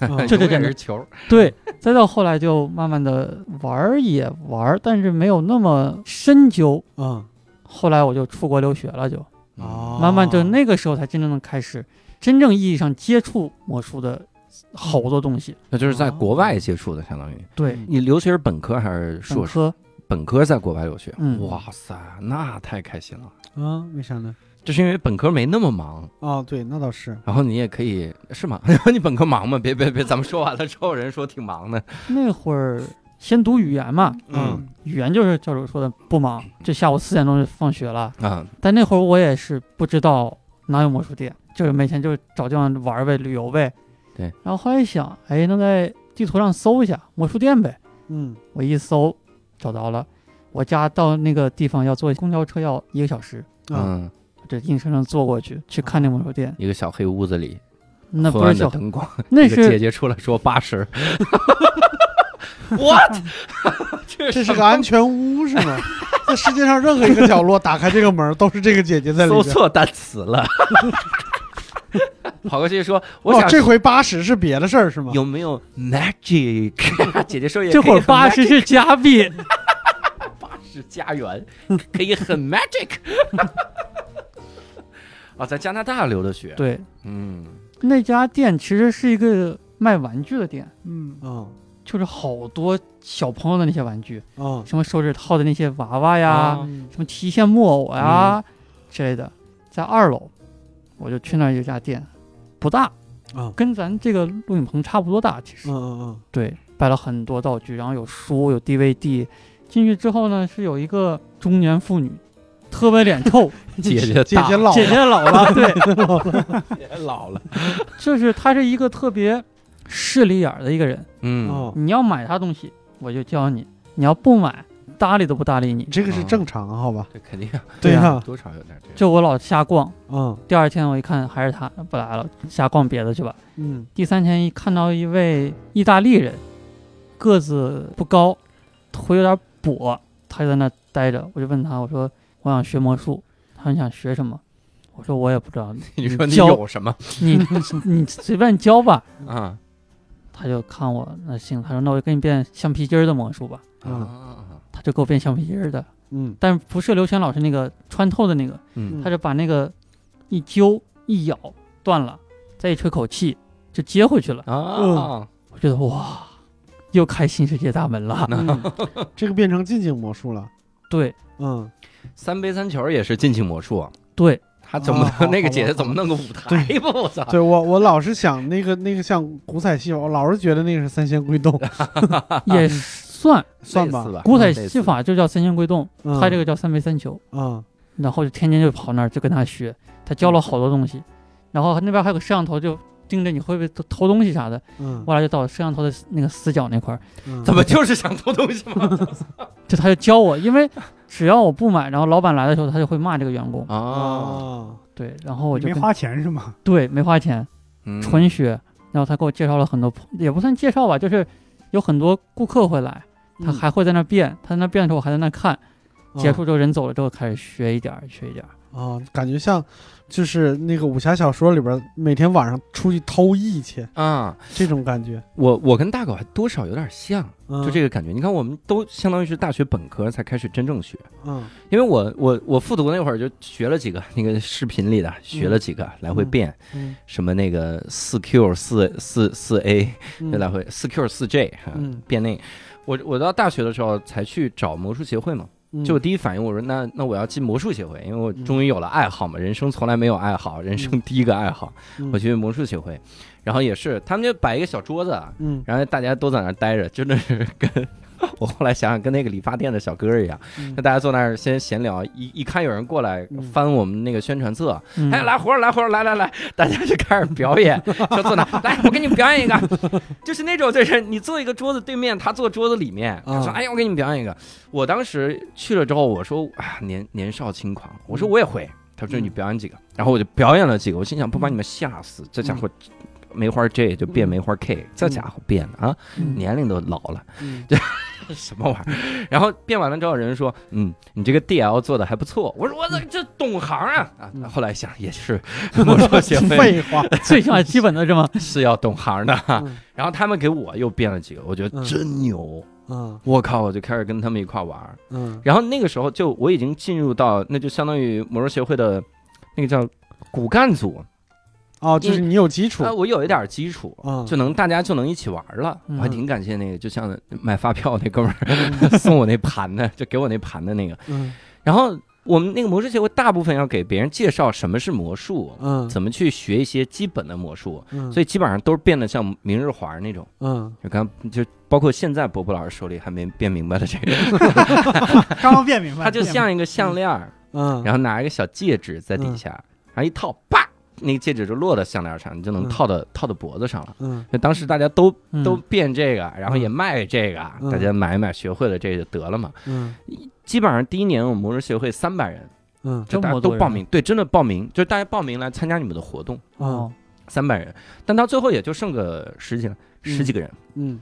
Speaker 3: 嗯
Speaker 5: 这这
Speaker 1: 永远
Speaker 5: 这
Speaker 1: 是球，
Speaker 5: 对，再到后来就慢慢的玩儿也玩儿，但是没有那么深究。
Speaker 3: 嗯
Speaker 5: 后来我就出国留学了，就
Speaker 3: 哦
Speaker 5: 慢慢就那个时候才真正的开始真正意义上接触魔术的好多东西。
Speaker 1: 那就是在国外接触的，相当于
Speaker 5: 对，
Speaker 3: 嗯
Speaker 1: 你留学是本科还是硕士？
Speaker 5: 科
Speaker 1: 本科在国外留学，
Speaker 5: 嗯
Speaker 1: 哇塞，那太开心了。
Speaker 3: 啊，为啥呢？
Speaker 1: 就是因为本科没那么忙，
Speaker 3: 哦，对，那倒是。
Speaker 1: 然后你也可以是吗？你本科忙吗？别别别，咱们说完了之后，人说挺忙的。
Speaker 5: 那会儿先读语言嘛，
Speaker 1: 嗯
Speaker 5: 语言就是教主说的不忙，就下午四点钟就放学了。
Speaker 1: 啊，
Speaker 5: 但那会儿我也是不知道哪有魔术店，就是每天就是找地方玩呗，旅游呗。
Speaker 1: 对。
Speaker 5: 然后后来一想，哎，那在地图上搜一下魔术店呗。
Speaker 3: 嗯
Speaker 5: 我一搜，找到了。我家到那个地方要坐公交车要一个小时，
Speaker 3: 啊
Speaker 1: 嗯，
Speaker 5: 这硬生生坐过去去看那魔术店。
Speaker 1: 一个小黑屋子里，
Speaker 5: 那不是小，
Speaker 1: 灯光，
Speaker 5: 那
Speaker 1: 一个姐姐出来说八十，what？这
Speaker 3: 这是个安全屋是吗？在世界上任何一个角落打开这个门，都是这个姐姐在里边。
Speaker 1: 搜错单词了。跑过去说：“我
Speaker 3: 哦
Speaker 1: 想，
Speaker 3: 这回八十是别的事儿是吗？
Speaker 1: 有没有 magic？” 姐姐说也
Speaker 5: 这会儿八十是加币，
Speaker 1: 八十加元，可以很 magic。啊，在加拿大留的学，，
Speaker 5: 对，
Speaker 1: 嗯，
Speaker 5: 那家店其实是一个卖玩具的店，
Speaker 2: 嗯，
Speaker 3: 嗯
Speaker 5: 就是好多小朋友的那些玩具，
Speaker 3: 嗯
Speaker 5: 什么手指套的那些娃娃呀，
Speaker 1: 啊
Speaker 3: 嗯
Speaker 5: 什么提线木偶呀、之类的，在二楼，我就去那儿有家店，不大，
Speaker 3: 啊
Speaker 5: 跟咱这个录影棚差不多大，其实。
Speaker 3: 嗯嗯嗯。
Speaker 5: 对，摆了很多道具，然后有书，有 DVD。进去之后呢，是有一个中年妇女，特别脸臭，
Speaker 1: 姐姐
Speaker 3: 姐姐老
Speaker 5: 姐姐老了，对，
Speaker 1: 老了，
Speaker 5: 就是他是一个特别势利眼儿的一个人。
Speaker 1: 嗯，
Speaker 3: 哦，
Speaker 5: 你要买他东西，我就教你；你要不买，搭理都不搭理你。
Speaker 3: 这个是正常好吧？
Speaker 1: 这肯定
Speaker 3: 对呀，
Speaker 1: 多少有点这样，
Speaker 5: 就我老瞎逛，
Speaker 3: 嗯。
Speaker 5: 第二天我一看还是他不来了，瞎逛别的去吧。
Speaker 3: 嗯。
Speaker 5: 第三天一看到一位意大利人，个子不高，腿有点跛，他就在那待着。我就问他，我说我想学魔术，他说你想学什么？我说我也不知道，
Speaker 1: 你说你
Speaker 5: 教
Speaker 1: 有什么
Speaker 5: 你你随便教吧。
Speaker 1: 啊？
Speaker 5: 他就看我那行，他说那我就给你变橡皮筋儿的魔术吧。
Speaker 3: 嗯
Speaker 1: 啊，
Speaker 5: 他就给我变橡皮筋儿的，
Speaker 3: 嗯
Speaker 5: 但是不是刘谦老师那个穿透的那个，
Speaker 1: 嗯
Speaker 5: 他就把那个一揪一咬断了，再一吹口气就接回去了。
Speaker 1: 啊，
Speaker 5: 我觉得哇，又开新世界大门了。
Speaker 3: 嗯，这个变成近景魔术了。
Speaker 5: 对。
Speaker 3: 嗯，
Speaker 1: 三杯三球也是近景魔术，
Speaker 5: 对，
Speaker 1: 他怎么
Speaker 3: 啊
Speaker 1: 那个姐姐怎么弄个舞台？吧？我操！
Speaker 3: 对我我老是想那个那个像古彩戏法，我老是觉得那个是三仙归洞，
Speaker 5: 也算
Speaker 3: 算吧
Speaker 5: 古彩戏法就叫三仙归洞，
Speaker 3: 嗯。
Speaker 5: 他这个叫三杯三球，
Speaker 3: 嗯。
Speaker 5: 然后就天天就跑那儿就跟他学，他教了好多东西，然后那边还有个摄像头就盯着你会不会偷偷东西啥的，
Speaker 3: 嗯。
Speaker 5: 后来就到摄像头的那个死角那块儿，
Speaker 3: 嗯，
Speaker 1: 怎么就是想偷东西吗？
Speaker 5: 就他就教我，因为只要我不买，然后老板来的时候他就会骂这个员工，
Speaker 1: 啊，
Speaker 3: 啊？
Speaker 5: 对，然后我就
Speaker 2: 没花钱是吗？
Speaker 5: 对没花钱
Speaker 1: 嗯
Speaker 5: 纯学，然后他给我介绍了很多，也不算介绍吧，就是有很多顾客会来，他
Speaker 3: 嗯。
Speaker 5: 还会在那变，他在那变的时候我还在那看，结
Speaker 3: 啊
Speaker 5: 束之后人走了之后开始学一点儿学一点儿，
Speaker 3: 啊，感觉像就是那个武侠小说里边每天晚上出去偷艺去
Speaker 1: 啊，
Speaker 3: 这种感觉。
Speaker 1: 我我跟大狗还多少有点像，
Speaker 3: 嗯、
Speaker 1: 就这个感觉。你看，我们都相当于是大学本科才开始真正学，
Speaker 3: 嗯
Speaker 1: 因为我我我复读那会儿就学了几个那个视频里的，学了几个来回变，
Speaker 3: 嗯
Speaker 1: 什么那个四 Q 四四四 A 来回四 Q 四 J 变那。我我到大学的时候才去找魔术协会嘛，
Speaker 3: 嗯
Speaker 1: 就我第一反应我说那那我要进魔术协会，因为我终于有了爱好嘛，人生从来没有爱好，人生第一个爱好，
Speaker 3: 嗯。
Speaker 1: 我去魔术协会，然后也是他们就摆一个小桌子，然后大家都在那儿待着，真的是跟 我后来想想跟那个理发店的小哥一样，
Speaker 3: 嗯。
Speaker 1: 那大家坐那儿先闲聊，一一看有人过来
Speaker 3: 嗯
Speaker 1: 翻我们那个宣传册，
Speaker 5: 嗯。
Speaker 1: 哎，来活儿来活儿来来来，大家就开始表演，就坐那儿来，我给你们表演一个，就是那种就是你坐一个桌子对面，他坐桌子里面，他说
Speaker 3: 啊
Speaker 1: 哎呀，我给你们表演一个。我当时去了之后，我说 啊年年少轻狂，我说我也会，他说
Speaker 3: 嗯。
Speaker 1: 你表演几个，然后我就表演了几个，我心想不把你们吓死，这家伙梅花 J 就变梅花 K，这家伙变的啊，
Speaker 5: 嗯
Speaker 1: 年龄都老了。
Speaker 3: 这
Speaker 1: 什么玩意儿？然后变完了之后，人说，嗯，你这个 DL 做的还不错。我说我这这懂行啊啊！
Speaker 3: 嗯
Speaker 1: 后来想也是，魔术协会
Speaker 3: 废话。
Speaker 5: 最起码基本的是吗？
Speaker 1: 是要懂行的。
Speaker 3: 嗯
Speaker 1: 然后他们给我又变了几个，我觉得
Speaker 3: 嗯
Speaker 1: 真牛。
Speaker 3: 嗯
Speaker 1: 我靠，我就开始跟他们一块玩。
Speaker 3: 嗯
Speaker 1: 然后那个时候就我已经进入到，那就相当于魔术协会的那个叫骨干组
Speaker 3: 哦，就是你有基础
Speaker 1: 啊，我有一点基础。
Speaker 3: 啊，
Speaker 1: 就能大家就能一起玩了，
Speaker 5: 嗯
Speaker 1: 我还挺感谢那个，就像买发票那哥们儿 送我那盘的，就给我那盘的那个，
Speaker 3: 嗯。
Speaker 1: 然后我们那个魔术协会大部分要给别人介绍什么是魔术，
Speaker 3: 嗯。
Speaker 1: 怎么去学一些基本的魔术，
Speaker 3: 嗯，
Speaker 1: 所以基本上都是变得像明日环那种。
Speaker 3: 嗯。
Speaker 1: 就刚就包括现在伯伯老师手里还没变明白的这个
Speaker 2: 刚刚变明白，
Speaker 1: 它就像一个项链儿，
Speaker 3: 嗯，
Speaker 1: 然后拿一个小戒指在底下，然后一套，叭，那个戒指就落到项链上，你就能
Speaker 3: 嗯。
Speaker 1: 套到套到脖子上了。
Speaker 3: 嗯。
Speaker 1: 那当时大家都
Speaker 5: 嗯。
Speaker 1: 都变这个，然后也卖这个，
Speaker 3: 嗯。
Speaker 1: 大家买一买，学会了这就得了嘛。
Speaker 3: 嗯。
Speaker 1: 基本上第一年我们魔术协会三百人，
Speaker 3: 嗯。
Speaker 1: 都报名，对，真的报名，就是大家报名来参加你们的活动，
Speaker 3: 哦。
Speaker 1: 三百人，但到最后也就剩个十几十几个人，
Speaker 3: 嗯。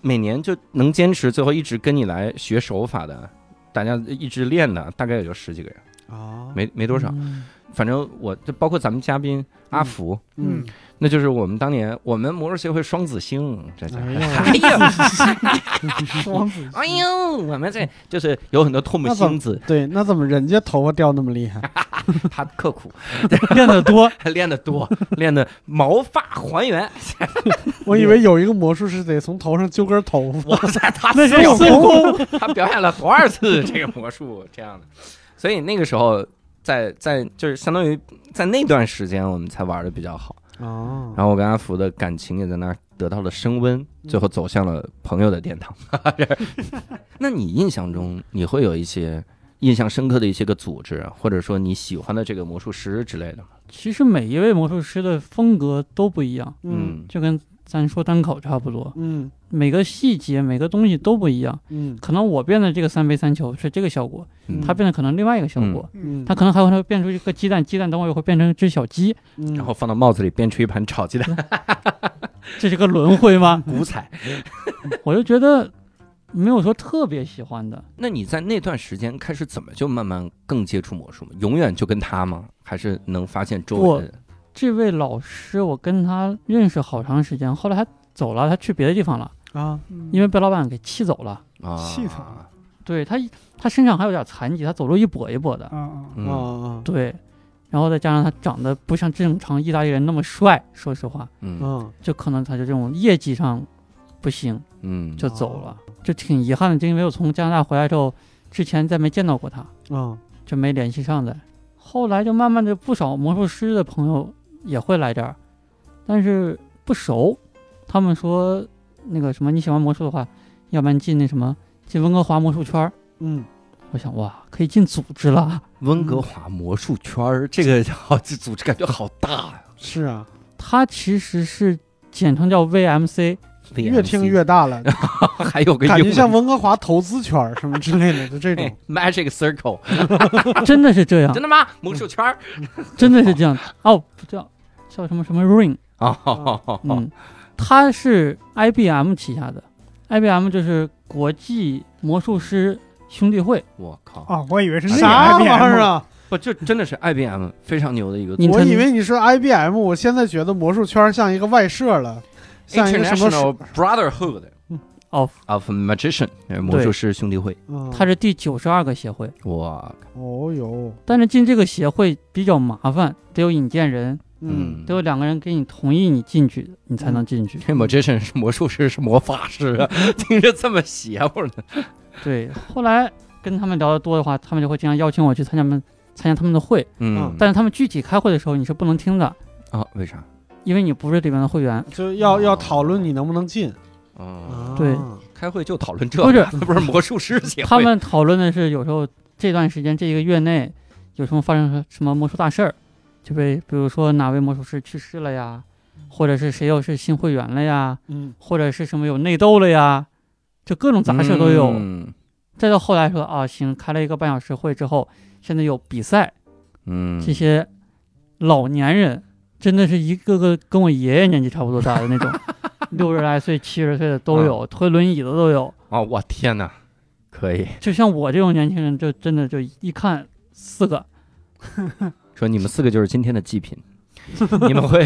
Speaker 1: 每年就能坚持最后一直跟你来学手法的，大家一直练的，大概也就十几个人，
Speaker 3: 哦。
Speaker 1: 没没多少。
Speaker 5: 嗯
Speaker 1: 反正我就包括咱们嘉宾阿福，
Speaker 3: 嗯
Speaker 1: 那就是我们当年我们魔术协会双子星，这家伙，
Speaker 3: 哎
Speaker 1: 哎呀，
Speaker 2: 双子
Speaker 1: 哎呦，我们这就是有很多唾沫星子，
Speaker 3: 对，那怎么人家头发掉那么厉害？
Speaker 1: 他刻苦，
Speaker 5: 练得多，
Speaker 1: 练得多，练得毛发还原。
Speaker 3: 我以为有一个魔术师得从头上揪根头发。
Speaker 1: 哇塞，他
Speaker 5: 那是
Speaker 1: 表
Speaker 5: 孙悟空。
Speaker 1: 他表演了多少次这个魔术这样的，所以那个时候在在就是相当于在那段时间我们才玩的比较好，
Speaker 3: 哦，
Speaker 1: 然后我跟阿福的感情也在那儿得到了升温，最后走向了朋友的殿堂。那你印象中你会有一些印象深刻的一些个组织，或者说你喜欢的这个魔术师之类的吗？
Speaker 5: 其实每一位魔术师的风格都不一样，
Speaker 3: 嗯
Speaker 5: 就跟咱说单口差不多，
Speaker 3: 嗯
Speaker 5: 每个细节、每个东西都不一样。
Speaker 3: 嗯
Speaker 5: 可能我变的这个三杯三球是这个效果，
Speaker 1: 嗯
Speaker 5: 他变的可能另外一个效果。
Speaker 3: 嗯，
Speaker 5: 他可能还会变出一个鸡蛋，鸡蛋等会儿会变成一只小鸡，
Speaker 3: 嗯
Speaker 1: 然后放到帽子里变出一盘炒鸡蛋，
Speaker 5: 这是个轮回吗？
Speaker 1: 五彩。
Speaker 5: 我就觉得没有说特别喜欢的，
Speaker 1: 那你在那段时间开始怎么就慢慢更接触魔术吗？永远就跟他吗？还是能发现周围的人？
Speaker 5: 这位老师我跟他认识好长时间，后来他走了，他去别的地方了，
Speaker 3: 啊，
Speaker 5: 因为被老板给气走了。
Speaker 1: 啊，
Speaker 2: 系统
Speaker 5: 对他，他身上还有点残疾，他走路一跛一跛的。
Speaker 2: 啊啊，
Speaker 1: 嗯
Speaker 3: 啊
Speaker 5: 对，然后再加上他长得不像正常意大利人那么帅，说实话，
Speaker 1: 嗯
Speaker 3: 嗯
Speaker 5: 就可能他就这种业绩上不行，
Speaker 1: 嗯，
Speaker 5: 就走了，就挺遗憾的。就因为我从加拿大回来之后，之前再没见到过他，
Speaker 3: 啊
Speaker 5: 就没联系上的。后来就慢慢的不少魔术师的朋友也会来这儿，但是不熟。他们说那个什么你喜欢魔术的话，要不然进那什么进温哥华魔术圈儿。
Speaker 3: 嗯
Speaker 5: 我想哇，可以进组织了。
Speaker 1: 温哥华魔术圈儿这个好，这组织感觉好大呀、
Speaker 3: 是啊，
Speaker 5: 它其实是简称叫 VMC，
Speaker 3: 越听越大了，
Speaker 1: 还有个
Speaker 3: 感觉像温哥华投资圈儿什么之类的，就这种
Speaker 1: 哎。Magic Circle，
Speaker 5: 真的是这样
Speaker 1: 真，的吗？魔术圈儿
Speaker 5: 真的是这样。哦，不叫叫什么什么 Ring，
Speaker 1: 哦，
Speaker 5: 嗯，它是 IBM 旗下的，IBM 就是国际魔术师兄弟会，
Speaker 1: 我靠，
Speaker 2: 啊，我以为是那个
Speaker 3: 啥玩意儿啊？
Speaker 1: 不，这真的是 IBM 非常牛的一个
Speaker 3: 我以为你说 IBM，我现在觉得魔术圈像一个外设了，像一个什么
Speaker 1: International Brotherhood
Speaker 5: 嗯 of
Speaker 1: of Magician 呃魔术师兄弟会。
Speaker 3: 嗯。
Speaker 5: 它是第九十二个协会，
Speaker 1: 哇，
Speaker 3: 哦哟，
Speaker 5: 但是进这个协会比较麻烦，得有引荐人，
Speaker 3: 嗯，
Speaker 5: 都有两个人给你同意你进去，你才能进去。
Speaker 1: 这 Magician 是魔术师是魔法师啊，听着这么邪乎呢。
Speaker 5: 对，后来跟他们聊得多的话，他们就会经常邀请我去参加们参加他们的会，
Speaker 1: 嗯，
Speaker 5: 但是他们具体开会的时候你是不能听的，
Speaker 1: 啊，为啥？
Speaker 5: 因为你不是里面的会员。
Speaker 3: 就要要讨论你能不能进。
Speaker 1: 啊，
Speaker 5: 对
Speaker 3: 啊
Speaker 1: 开会就讨论这，
Speaker 5: 不是
Speaker 1: 那 不是魔术师协会。
Speaker 5: 他们讨论的是有时候这段时间这一个月内有什么发生什么魔术大事儿，就被比如说哪位魔术师去世了呀，或者是谁又是新会员了呀，
Speaker 3: 嗯
Speaker 5: 或者是什么有内斗了呀，就各种杂事都有。
Speaker 1: 嗯
Speaker 5: 再到后来说啊，行，开了一个半小时会之后，现在有比赛，
Speaker 1: 嗯，
Speaker 5: 这些老年人真的是一个个跟我爷爷年纪差不多大的那种，六十来岁、七十岁的都有，推轮椅的都有。
Speaker 1: 哦，我天哪，可以
Speaker 5: 就像我这种年轻人，就真的就一看四个，
Speaker 1: 说你们四个就是今天的祭品，你们会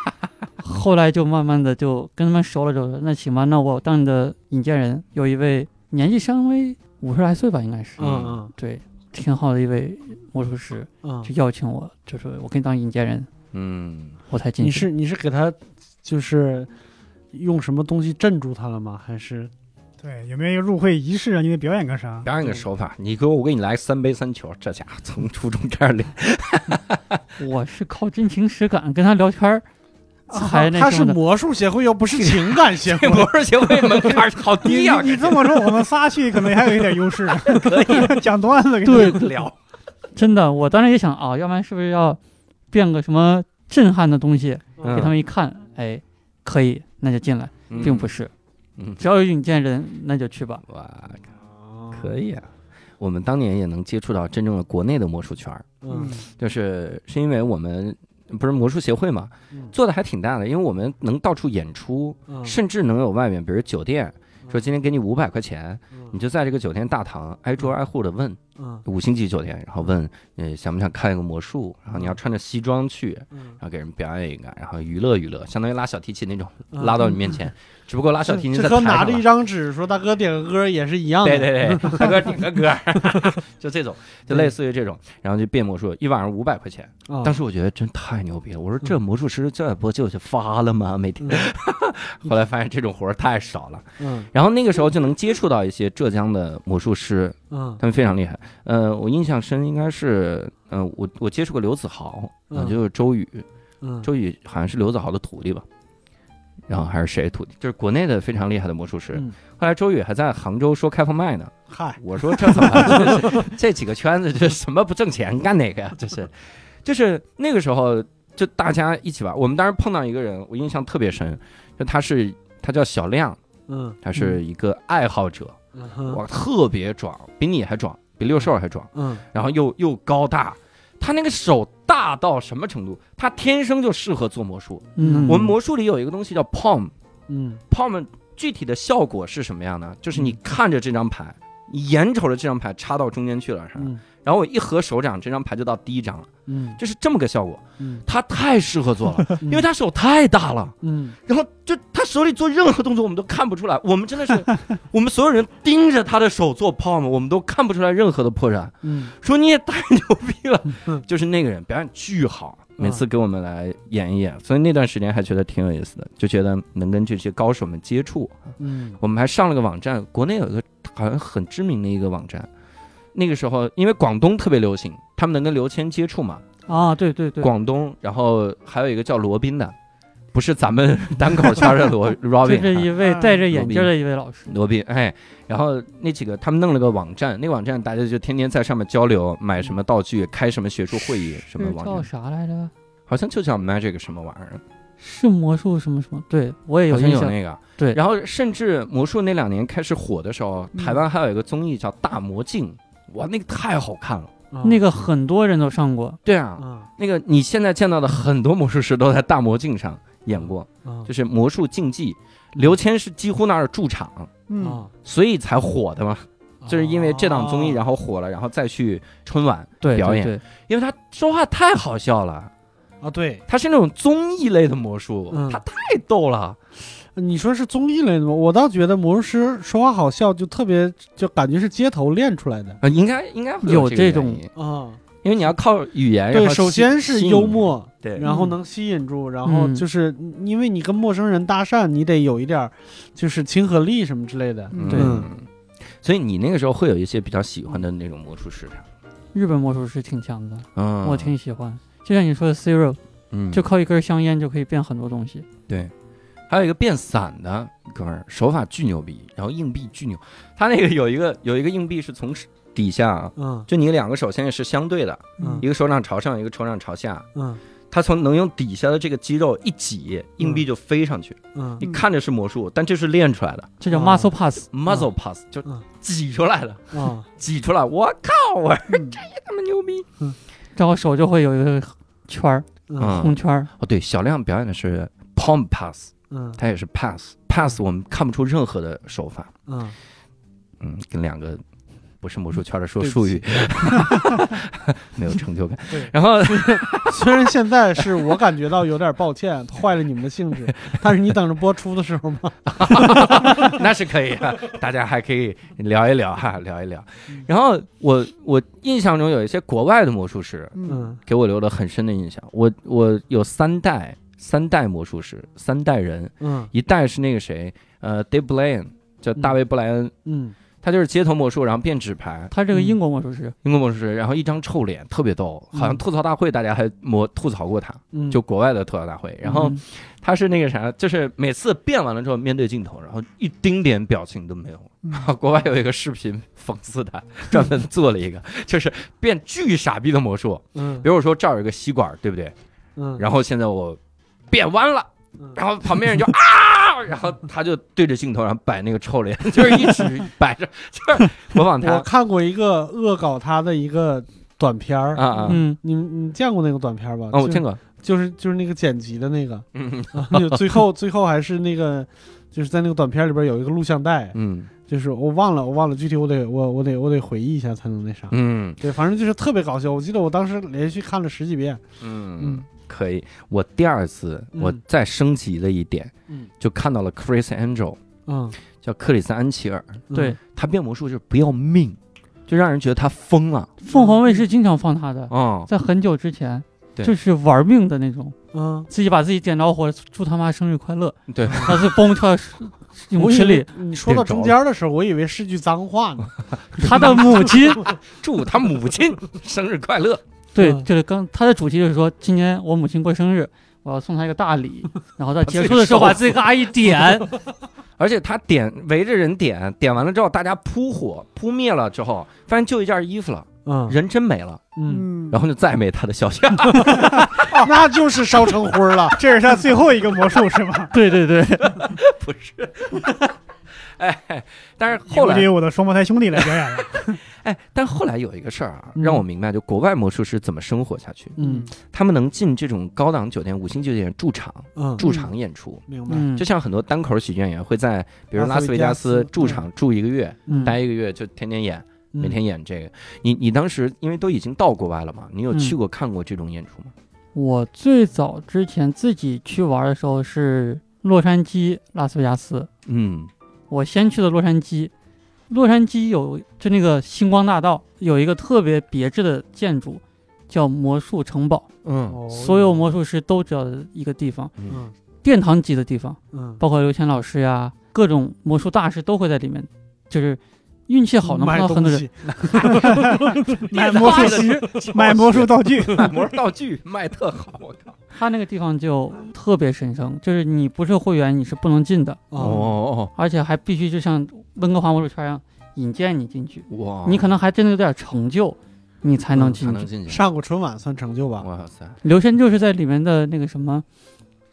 Speaker 5: 后来就慢慢的就跟他们熟了之后，那行吧，那我当你的引荐人。有一位年纪稍微五十来岁吧，应该是，
Speaker 3: 嗯嗯
Speaker 5: 对，挺好的一位魔术师，
Speaker 3: 嗯
Speaker 5: 就邀请我，就是我给你当引荐人，
Speaker 1: 嗯，
Speaker 5: 我才进去。
Speaker 3: 你是你是给他就是用什么东西镇住他了吗？还是
Speaker 2: 对，有没有一个入会仪式啊？你得表演个啥？
Speaker 1: 表演个手法，你给我，我给你来三杯三球，这家伙从初中开始练，
Speaker 5: 我是靠真情实感跟他聊天儿，才那
Speaker 3: 他是
Speaker 5: 什么的。
Speaker 3: 魔术协会，又不是情感协会。
Speaker 1: 魔术协会门槛儿好
Speaker 2: 你
Speaker 1: 低啊！
Speaker 2: 你你这么说，我们仨去可能还有一点优势，可以 讲段子给你
Speaker 5: 对
Speaker 1: 聊，
Speaker 5: 真的，我当时也想啊，要不然是不是要变个什么震撼的东西
Speaker 1: 嗯
Speaker 5: 给他们一看，哎，可以，那就进来，并不
Speaker 1: 是，
Speaker 5: 是，
Speaker 1: 嗯，
Speaker 5: 只要有引荐人，那就去吧。
Speaker 1: 哇，可以啊。我们当年也能接触到真正的国内的魔术圈儿，
Speaker 3: 嗯。
Speaker 1: 就是是因为我们不是魔术协会嘛，
Speaker 3: 嗯。
Speaker 1: 做的还挺大的，因为我们能到处演出，
Speaker 3: 嗯。
Speaker 1: 甚至能有外面，比如酒店说今天给你五百块钱，
Speaker 3: 嗯。
Speaker 1: 你就在这个酒店大堂挨桌挨户的问
Speaker 3: 嗯。
Speaker 1: 五星级酒店，然后问呃想不想看一个魔术，然后你要穿着西装去，
Speaker 3: 嗯。
Speaker 1: 然后给人表演一个，然后娱乐娱乐，相当于拉小提琴那种，
Speaker 3: 嗯。
Speaker 1: 拉到你面前，只不过拉小提琴
Speaker 3: 这
Speaker 1: 在
Speaker 3: 拿着一。张纸说大哥点个歌也是一样的。
Speaker 1: 对对对，大哥点个歌，就这种，就类似于这种，然后就变魔术，一晚上五百块钱。
Speaker 3: 啊，
Speaker 1: 当时我觉得真太牛逼了，我说这魔术师这不就是发了吗？每天，
Speaker 3: 嗯。
Speaker 1: 后来发现这种活儿太少了。
Speaker 3: 嗯。
Speaker 1: 然后那个时候就能接触到一些浙江的魔术师，
Speaker 3: 嗯。
Speaker 1: 他们非常厉害。呃，我印象深应该是，呃，我我接触过刘子豪，就是周宇，
Speaker 3: 嗯。
Speaker 1: 周宇好像是刘子豪的徒弟吧，然后还是谁徒弟，就是国内的非常厉害的魔术师。
Speaker 3: 嗯，
Speaker 1: 后来周宇还在杭州说开放麦呢，
Speaker 3: 嗨，
Speaker 1: 我说这怎么这 这几个圈子这什么不挣钱干哪个呀？这是，就是那个时候就大家一起玩。我们当时碰到一个人，我印象特别深，就他是他叫小亮，
Speaker 3: 嗯。
Speaker 1: 他是一个爱好者，哇，特别壮，比你还壮，比六兽还壮，
Speaker 3: 嗯
Speaker 1: 然后又又高大。他那个手大到什么程度？他天生就适合做魔术。
Speaker 5: 嗯，
Speaker 1: 我们魔术里有一个东西叫 palm，palm
Speaker 3: 嗯
Speaker 1: 具体的效果是什么样呢？就是你看着这张牌，你眼瞅着这张牌插到中间去了，是吧？
Speaker 3: 嗯
Speaker 1: 然后我一合手掌，这张牌就到第一张了，
Speaker 3: 嗯。
Speaker 1: 就是这么个效果。
Speaker 3: 嗯。
Speaker 1: 他太适合做了，因为他手太大了，
Speaker 3: 嗯。
Speaker 1: 然后就他手里做任何动作我们都看不出来，我们真的是，我们所有人盯着他的手做 palm，我们都看不出来任何的破绽。
Speaker 3: 嗯。
Speaker 1: 说你也太牛逼了。
Speaker 3: 嗯，
Speaker 1: 就是那个人表演巨好，每次给我们来演一演，所以那段时间还觉得挺有意思的，就觉得能跟这些高手们接触。
Speaker 3: 嗯。
Speaker 1: 我们还上了个网站，国内有一个好像很知名的一个网站。那个时候，因为广东特别流行，他们能跟刘谦接触嘛。
Speaker 5: 啊，对对对，
Speaker 1: 广东，然后还有一个叫罗宾的，不是咱们单口圈的罗 Robin，
Speaker 5: 这是一位
Speaker 2: 啊
Speaker 5: 戴着眼镜的一位老师。
Speaker 1: 罗宾，哎，然后那几个他们弄了个网站，那个网站大家就天天在上面交流，买什么道具，开什么学术会议，什么网站叫，
Speaker 5: 啥来着？
Speaker 1: 好像就叫 Magic 什么玩意儿，
Speaker 5: 是魔术什么什么？对我也有印象。
Speaker 1: 有那个。
Speaker 5: 对
Speaker 1: 然后甚至魔术那两年开始火的时候，
Speaker 5: 嗯
Speaker 1: 台湾还有一个综艺叫《大魔镜》，哇，那个太好看了。
Speaker 5: 那个很多人都上过。
Speaker 1: 对啊，
Speaker 3: 啊
Speaker 1: 那个你现在见到的很多魔术师都在大魔镜上演过，
Speaker 3: 啊
Speaker 1: 就是魔术竞技。刘谦是几乎那儿驻场，
Speaker 2: 嗯，
Speaker 3: 啊
Speaker 1: 所以才火的嘛。就是因为这档综艺
Speaker 3: 哦
Speaker 1: 然后火了，然后再去春晚，
Speaker 5: 对
Speaker 1: 表演
Speaker 5: 对对
Speaker 1: 因为他说话太好笑了，
Speaker 3: 啊，对，
Speaker 1: 他是那种综艺类的魔术，
Speaker 3: 嗯
Speaker 1: 他太逗了。
Speaker 3: 你说是综艺类的吗？我倒觉得魔术师说话好笑，就特别就感觉是街头练出来的
Speaker 1: 呃，应该应该会
Speaker 5: 有这种
Speaker 3: 啊。
Speaker 1: 因为你要靠语言，
Speaker 3: 对，首先是幽默，
Speaker 1: 对，
Speaker 5: 嗯
Speaker 3: 然后能吸引住，然后
Speaker 5: 嗯
Speaker 3: 就是因为你跟陌生人搭讪，你得有一点儿就是亲和力什么之类的。
Speaker 2: 嗯
Speaker 5: 对
Speaker 1: 嗯，所以你那个时候会有一些比较喜欢的那种魔术师，
Speaker 5: 日本魔术师挺强的，
Speaker 1: 嗯，
Speaker 5: 我挺喜欢。就像你说的 Zero，
Speaker 1: 嗯，
Speaker 5: 就靠一根香烟就可以变很多东西。
Speaker 1: 对。还有一个变散的哥们儿，手法巨牛逼，然后硬币巨牛。他那个有一个有一个硬币是从底下啊，
Speaker 3: 嗯。
Speaker 1: 就你两个手现在是相对的，
Speaker 3: 嗯。
Speaker 1: 一个手掌朝上，一个手掌朝下。
Speaker 3: 嗯。
Speaker 1: 他从能用底下的这个肌肉一挤，硬币就飞上去。
Speaker 3: 嗯。
Speaker 1: 你看着是魔术，但这是练出来的。
Speaker 5: 这叫
Speaker 3: 哦
Speaker 5: muscle
Speaker 1: pass，muscle pass，就
Speaker 3: 嗯。
Speaker 1: 挤出来的，
Speaker 3: 啊
Speaker 1: 挤出来。我靠，我
Speaker 2: 这也
Speaker 1: 他妈牛逼！嗯。
Speaker 5: 然后手就会有一个圈儿，红圈儿。
Speaker 1: 哦，对，小亮表演的是 palm pass，
Speaker 3: 嗯
Speaker 1: 他也是 pass pass，我们看不出任何的手法。
Speaker 3: 嗯，
Speaker 1: 嗯，跟两个不是魔术圈的说术语
Speaker 3: 起，
Speaker 1: 没有成就感
Speaker 3: 对。
Speaker 1: 然后
Speaker 3: 虽然现在是我感觉到有点抱歉，坏了你们的兴致，但是你等着播出的时候嘛，
Speaker 1: 那是可以啊，大家还可以聊一聊哈，聊一聊。然后我我印象中有一些国外的魔术师
Speaker 2: 嗯
Speaker 3: 嗯
Speaker 1: 给我留了很深的印象。我我有三代三代魔术师，三代人，
Speaker 3: 嗯。
Speaker 1: 一代是那个谁，呃，Dave Blaine，叫大卫布莱恩，
Speaker 3: 嗯。
Speaker 1: 他就是街头魔术，然后变纸牌，
Speaker 5: 他这个英国魔术师，
Speaker 1: 英国魔术师，然后一张臭脸，特别逗，好像
Speaker 3: 嗯
Speaker 1: 吐槽大会大家还模吐槽过他，
Speaker 3: 嗯，
Speaker 1: 就国外的吐槽大会。然后
Speaker 5: 嗯。
Speaker 1: 他是那个啥，就是每次变完了之后面对镜头，然后一丁点表情都没有。
Speaker 2: 嗯。
Speaker 1: 国外有一个视频讽刺他，专门做了一个，就是变巨傻逼的魔术。
Speaker 3: 嗯。
Speaker 1: 比如说这儿有一个吸管，对不对？
Speaker 3: 嗯，
Speaker 1: 然后现在我变弯了，
Speaker 3: 嗯
Speaker 1: 然后旁边人就 啊，然后他就对着镜头然后摆那个臭脸，就是一直 摆着，就是模仿他我
Speaker 3: 看过一个恶搞他的一个短片儿
Speaker 1: 啊，啊
Speaker 5: 嗯，
Speaker 3: 你你见过那个短片儿吧？
Speaker 1: 啊！我见过，
Speaker 3: 就是就是那个剪辑的那个，
Speaker 1: 嗯
Speaker 3: 最后最后还是那个，就是在那个短片里边有一个录像带，
Speaker 1: 嗯
Speaker 3: 就是我忘了我忘了具体我得我我得我得回忆一下才能那啥。
Speaker 1: 嗯
Speaker 3: 对，反正就是特别搞笑。我记得我当时连续看了十几遍。
Speaker 1: 嗯
Speaker 3: 嗯，
Speaker 1: 可以。我第二次
Speaker 3: 嗯。
Speaker 1: 我再升级了一点，
Speaker 3: 嗯。
Speaker 1: 就看到了 Chris Angel，
Speaker 3: 嗯，
Speaker 1: 叫克里斯安琪尔，
Speaker 3: 嗯。
Speaker 5: 对，，
Speaker 1: 他变魔术就是不要命，就让人觉得他疯了。
Speaker 5: 凤凰卫视经常放他的，
Speaker 1: 嗯，
Speaker 5: 在很久之前，
Speaker 1: 对。
Speaker 5: 就是玩命的那种，
Speaker 3: 嗯，
Speaker 5: 自己把自己点着火，祝他妈生日快乐，
Speaker 1: 对，
Speaker 5: 然后就嘣跳到泳
Speaker 3: 我以
Speaker 5: 池里，
Speaker 3: 你说到中间的时候，我以为是句脏话呢。
Speaker 5: 他的母亲，
Speaker 1: 祝他母亲生日快乐。
Speaker 5: 对，
Speaker 3: 嗯
Speaker 5: 就是刚他的主题就是说，今年我母亲过生日，我要送她一个大礼，然后在结束的时候把自己嘎一点，
Speaker 1: 而且他点围着人点，点完了之后，大家扑火扑灭了之后，发现就一件衣服了，
Speaker 3: 嗯
Speaker 1: 人真没了，
Speaker 3: 嗯，
Speaker 2: 嗯，
Speaker 1: 然后就再也没他的消息。
Speaker 3: 那就是烧成灰了。
Speaker 2: 这是他最后一个魔术是吗？
Speaker 5: 对对对，
Speaker 1: 不是，哎，但是后来
Speaker 2: 就，由我的双胞胎兄弟来表演了。
Speaker 1: 哎，但后来有一个事儿啊，
Speaker 3: 嗯
Speaker 1: 让我明白，就国外魔术师怎么生活下去。
Speaker 3: 嗯
Speaker 1: 他们能进这种高档酒店、五星酒店驻场、
Speaker 3: 嗯，
Speaker 1: 驻场演出，
Speaker 3: 明白。
Speaker 5: 嗯
Speaker 1: 就像很多单口喜剧演员会在，比如拉斯维加
Speaker 3: 斯
Speaker 1: 驻场住一个月，
Speaker 5: 嗯
Speaker 1: 待一个月就天天演，每
Speaker 3: 嗯
Speaker 1: 天演这个。你你当时因为都已经到国外了嘛，你有
Speaker 5: 嗯
Speaker 1: 去过看过这种演出吗？
Speaker 5: 我最早之前自己去玩的时候是洛杉矶、拉斯维加斯，
Speaker 1: 嗯
Speaker 5: 我先去的洛杉矶。洛杉矶有就那个星光大道有一个特别别致的建筑，叫魔术城堡，
Speaker 1: 嗯。
Speaker 3: 哦
Speaker 5: 所有魔术师都知道的一个地方，
Speaker 3: 嗯。
Speaker 5: 殿堂级的地方，
Speaker 3: 嗯，
Speaker 5: 包括刘谦老师呀，各种魔术大师都会在里面，就是运气好能碰
Speaker 3: 买
Speaker 5: 到很多人。
Speaker 3: 东西，
Speaker 2: 买 魔术师，买魔术道具，买
Speaker 1: 魔术道具卖特好，我靠！
Speaker 5: 他那个地方就特别神圣，就是你不是会员你是不能进的，
Speaker 3: 哦，
Speaker 1: 哦
Speaker 5: 而且还必须就像温哥华魔术圈一样引荐你进去，
Speaker 1: 哇，
Speaker 5: 你可能还真的有点成就，你才能
Speaker 3: 嗯
Speaker 5: 进去。
Speaker 1: 才能进去。
Speaker 3: 上过春晚算成就吧？
Speaker 1: 哇塞
Speaker 5: 刘谦就是在里面的那个什么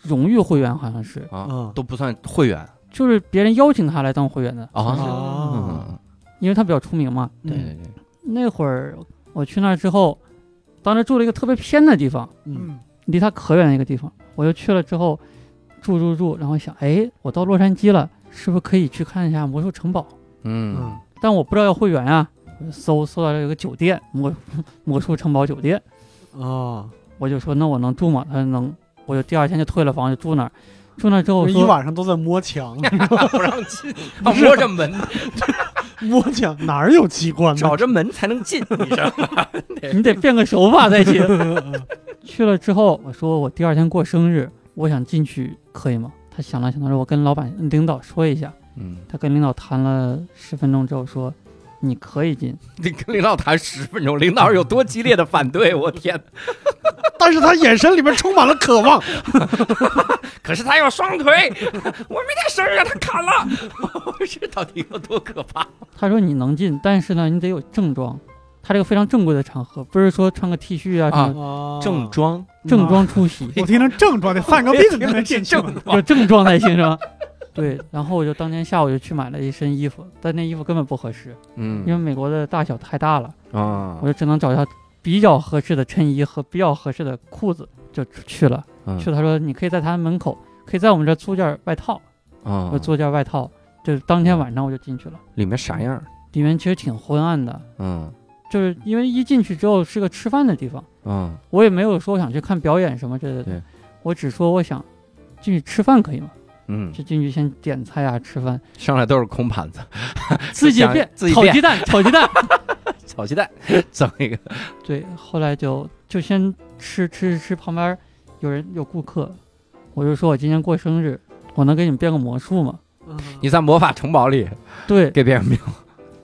Speaker 5: 荣誉会员，好像是，
Speaker 1: 啊
Speaker 3: 嗯，
Speaker 1: 都不算会员
Speaker 5: 就是别人邀请他来当会员的，
Speaker 1: 啊
Speaker 5: 因为他比较出名嘛。
Speaker 1: 对对对，
Speaker 5: 那会儿我去那儿之后，当时住了一个特别偏的地方，
Speaker 3: 嗯。
Speaker 2: 嗯，
Speaker 5: 离他可远的一个地方，我就去了之后住住住，然后想，哎，我到洛杉矶了，是不是可以去看一下魔术城堡？
Speaker 1: 嗯。
Speaker 3: 嗯。
Speaker 5: 但我不知道要会员啊，我就搜搜到这有个酒店魔 魔术城堡酒店，
Speaker 3: 啊，
Speaker 5: 我就说那我能住吗？他说能，我就第二天就退了房，就住那儿。住那儿之后
Speaker 3: 一，晚上都在摸墙，
Speaker 1: 不让进，啊摸着门，
Speaker 3: 摸墙哪儿有机关呢？
Speaker 1: 找着门才能进，你知道吗？
Speaker 5: 你得变个手法才行。去了之后，我说我第二天过生日，我想进去，可以吗？他想了想，他说我跟老板领导说一下。
Speaker 1: 嗯，
Speaker 5: 他跟领导谈了十分钟之后说，你可以进。
Speaker 1: 你跟领导谈十分钟，领导有多激烈的反对，我天！
Speaker 3: 但是他眼神里面充满了渴望。
Speaker 1: 可是他有双腿，我明天生日他砍了，这到底有多可怕？
Speaker 5: 他说你能进，但是呢，你得有正装。他这个非常正规的场合，不是说穿个 T 恤啊什么
Speaker 3: 哦
Speaker 1: 正装，
Speaker 5: 正装出席，
Speaker 2: 我听成正装得，犯个病才能进正装？
Speaker 5: 有正装才行是吧？对，然后我就当天下午就去买了一身衣服，但那衣服根本不合适，
Speaker 1: 嗯
Speaker 5: 因为美国的大小太大了，
Speaker 1: 啊
Speaker 5: 我就只能找一条比较合适的衬衣和比较合适的裤子，就去了。
Speaker 1: 嗯
Speaker 5: 去了，他说你可以在他门口，可以在我们这租件外套，
Speaker 1: 啊
Speaker 5: 我租件外套，就是当天晚上我就进去了。
Speaker 1: 里面啥样？
Speaker 5: 里面其实挺昏暗的，
Speaker 1: 嗯
Speaker 5: 就是因为一进去之后是个吃饭的地方，
Speaker 1: 嗯
Speaker 5: 我也没有说我想去看表演什么之类
Speaker 1: 对
Speaker 5: 的，我只说我想进去吃饭可以吗？
Speaker 1: 嗯，
Speaker 5: 就进去先点菜啊，吃饭，
Speaker 1: 上来都是空盘子，
Speaker 5: 自己变
Speaker 1: 自己变
Speaker 5: 炒鸡蛋，炒鸡蛋。
Speaker 1: 炒鸡蛋，整一个，
Speaker 5: 对，后来就就先吃吃吃吃，旁边有人有顾客，我就说我今天过生日，我能给你们变个魔术吗？
Speaker 1: 你在魔法城堡里
Speaker 5: 对，
Speaker 1: 给别人变，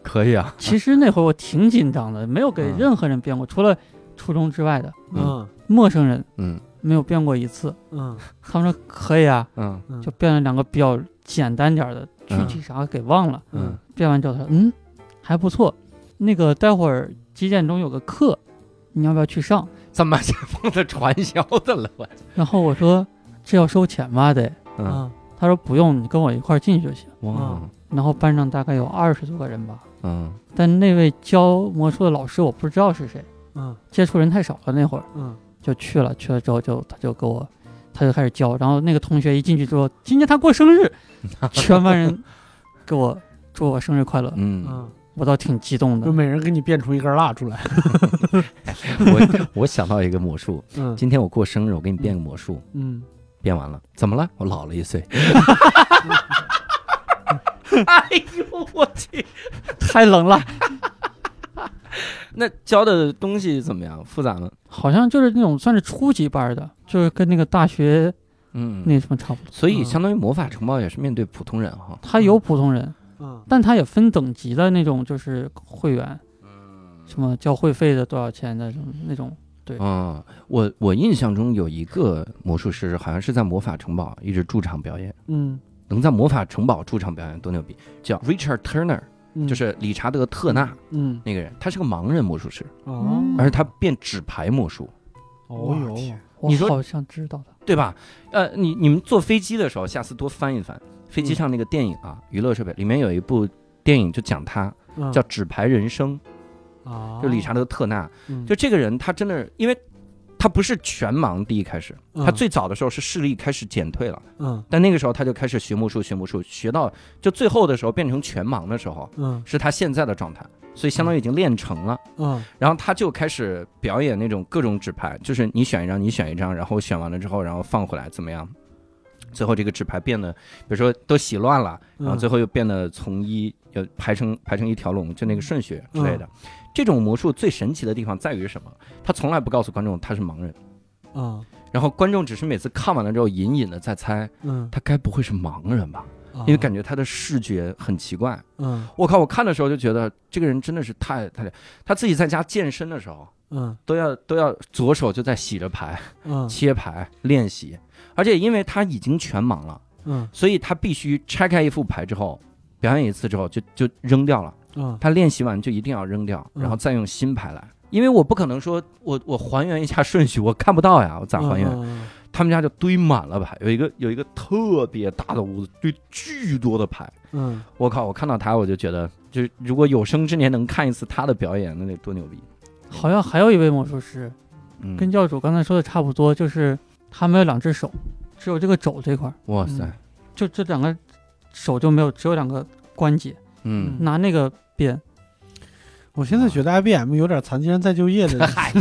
Speaker 1: 可以啊，
Speaker 5: 其实那会儿我挺紧张的，没有给
Speaker 1: 嗯
Speaker 5: 任何人变过，除了初中之外的
Speaker 3: 嗯
Speaker 5: 陌生人
Speaker 1: 嗯
Speaker 5: 没有变过一次。
Speaker 3: 嗯
Speaker 5: 他们说可以啊，就变了两个比较简单点的，具体啥给忘了。
Speaker 1: 嗯
Speaker 5: 变完之后他说嗯还不错，那个待会儿几点钟有个课，你要不要去上？
Speaker 1: 怎么放的传销的了？我
Speaker 5: 然后我说这要收钱吗？得，
Speaker 1: 嗯。
Speaker 3: 嗯
Speaker 5: 他说不用，你跟我一块儿进去就行。
Speaker 1: 哇。
Speaker 5: 然后班上大概有二十多个人吧，
Speaker 1: 嗯。
Speaker 5: 但那位教魔术的老师我不知道是谁，
Speaker 3: 嗯。
Speaker 5: 接触人太少了那会儿。
Speaker 3: 嗯。
Speaker 5: 就去了，去了之后就他就给我，他就开始教，然后那个同学一进去之后，今天他过生日，全班人给我祝我生日快乐，
Speaker 1: 嗯，
Speaker 3: 嗯，
Speaker 5: 我倒挺激动的
Speaker 3: 就。每人给你变出一根蜡烛来。
Speaker 1: 我我想到一个魔术，
Speaker 3: 嗯
Speaker 1: 今天我过生日，我给你变个魔术，
Speaker 3: 嗯
Speaker 1: 变完了，怎么了？我老了一岁。哎呦我去！
Speaker 5: 太冷了，
Speaker 1: 那教的东西怎么样？复杂吗？
Speaker 5: 好像就是那种算是初级班的，就是跟那个大学
Speaker 1: 嗯，
Speaker 5: 那什么差不多。
Speaker 1: 所以相当于魔法城堡也是面对普通人哈。
Speaker 5: 他有普通人，
Speaker 3: 嗯
Speaker 5: 但他也分等级的那种，就是会员，什么交会费的多少钱的什么那种。
Speaker 1: 对嗯，我我印象中有一个魔术师，好像是在魔法城堡一直驻场表演，
Speaker 3: 嗯
Speaker 1: 能在魔法城堡驻场表演多牛逼！叫 Richard Turner，
Speaker 3: 嗯，
Speaker 1: 就是理查德·特纳
Speaker 3: 嗯
Speaker 1: 那个人，他是个盲人魔术师，
Speaker 3: 哦
Speaker 1: 而且他变纸牌魔术，
Speaker 3: 哦哟
Speaker 1: 你说
Speaker 5: 好像知道的，
Speaker 1: 对吧？呃，你你们坐飞机的时候，下次多翻一翻飞机上那个电影啊，娱乐设备里面有一部电影就讲他，
Speaker 3: 嗯。
Speaker 1: 叫《纸牌人生》，
Speaker 3: 啊，
Speaker 1: 就理查德·特纳，
Speaker 3: 嗯。
Speaker 1: 就这个人他真的，因为他不是全盲，第一开始，他最早的时候是视力开始减退了，
Speaker 3: 嗯。
Speaker 1: 但那个时候他就开始学魔术，学魔术，学到就最后的时候变成全盲的时候，
Speaker 3: 嗯。
Speaker 1: 是他现在的状态，所以相当于已经练成了。
Speaker 3: 嗯。
Speaker 1: 然后他就开始表演那种各种纸牌，就是你选一张，你选一张，然后选完了之后，然后放回来怎么样？最后这个纸牌变得，比如说都洗乱了，然后最后又变得从一呃排成排成一条龙，就那个顺序之类的。这种魔术最神奇的地方在于什么？他从来不告诉观众他是盲人，
Speaker 3: 嗯
Speaker 1: 然后观众只是每次看完了之后隐隐的在猜，
Speaker 3: 嗯，
Speaker 1: 他该不会是盲人吧？因为感觉他的视觉很奇怪。
Speaker 3: 嗯
Speaker 1: 我靠！我看的时候就觉得这个人真的是太太，他自己在家健身的时候。
Speaker 3: 嗯
Speaker 1: 都要都要左手就在洗着牌、
Speaker 3: 嗯
Speaker 1: 切牌练习，而且因为他已经全盲了，
Speaker 3: 嗯
Speaker 1: 所以他必须拆开一副牌之后，表演一次之后就就扔掉了。
Speaker 3: 嗯
Speaker 1: 他练习完就一定要扔掉，
Speaker 3: 嗯
Speaker 1: 然后再用新牌来。因为我不可能说我我还原一下顺序，我看不到呀，我咋还原？
Speaker 3: 嗯
Speaker 1: 他们家就堆满了牌，有一个有一个特别大的屋子，堆巨多的牌。
Speaker 3: 嗯
Speaker 1: 我靠！我看到他我就觉得，就是如果有生之年能看一次他的表演，那得多牛逼！
Speaker 5: 好像还有一位魔术师，
Speaker 1: 嗯，
Speaker 5: 跟教主刚才说的差不多，就是他没有两只手，只有这个肘这块儿，
Speaker 1: 哇塞，
Speaker 5: 就这两个手就没有，只有两个关节，
Speaker 1: 嗯。
Speaker 5: 拿那个变。
Speaker 3: 我现在觉得 IBM 有点残疾人再就业的
Speaker 1: 嗨，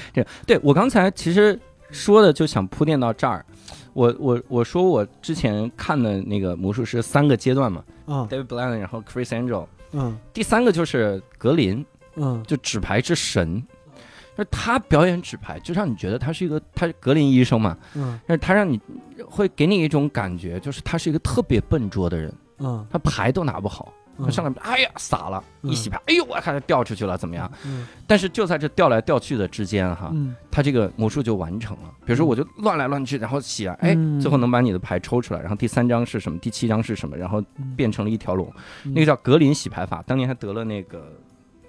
Speaker 1: 对我刚才其实说的就想铺垫到这儿。我我我说我之前看的那个魔术师三个阶段嘛
Speaker 3: 嗯
Speaker 1: ，David Blaine，然后 Chris Angel，
Speaker 3: 嗯。
Speaker 1: 第三个就是格林，
Speaker 3: 嗯。
Speaker 1: 就纸牌之神。就是他表演纸牌，就让你觉得他是一个，他是格林医生嘛，
Speaker 3: 嗯。
Speaker 1: 但是他让你会给你一种感觉，就是他是一个特别笨拙的人，
Speaker 3: 嗯。
Speaker 1: 他牌都拿不好，他上来哎呀撒了，一洗牌，哎呦我看掉出去了，怎么样？
Speaker 3: 嗯。
Speaker 1: 但是就在这掉来掉去的之间哈，
Speaker 3: 嗯。
Speaker 1: 他这个魔术就完成了。比如说我就乱来乱去，然后洗啊，哎，
Speaker 5: 嗯。
Speaker 1: 最后能把你的牌抽出来，然后第三张是什么，第七张是什么，然后
Speaker 3: 嗯。
Speaker 1: 变成了一条龙，
Speaker 3: 嗯。
Speaker 1: 那个叫格林洗牌法，当年还得了那个。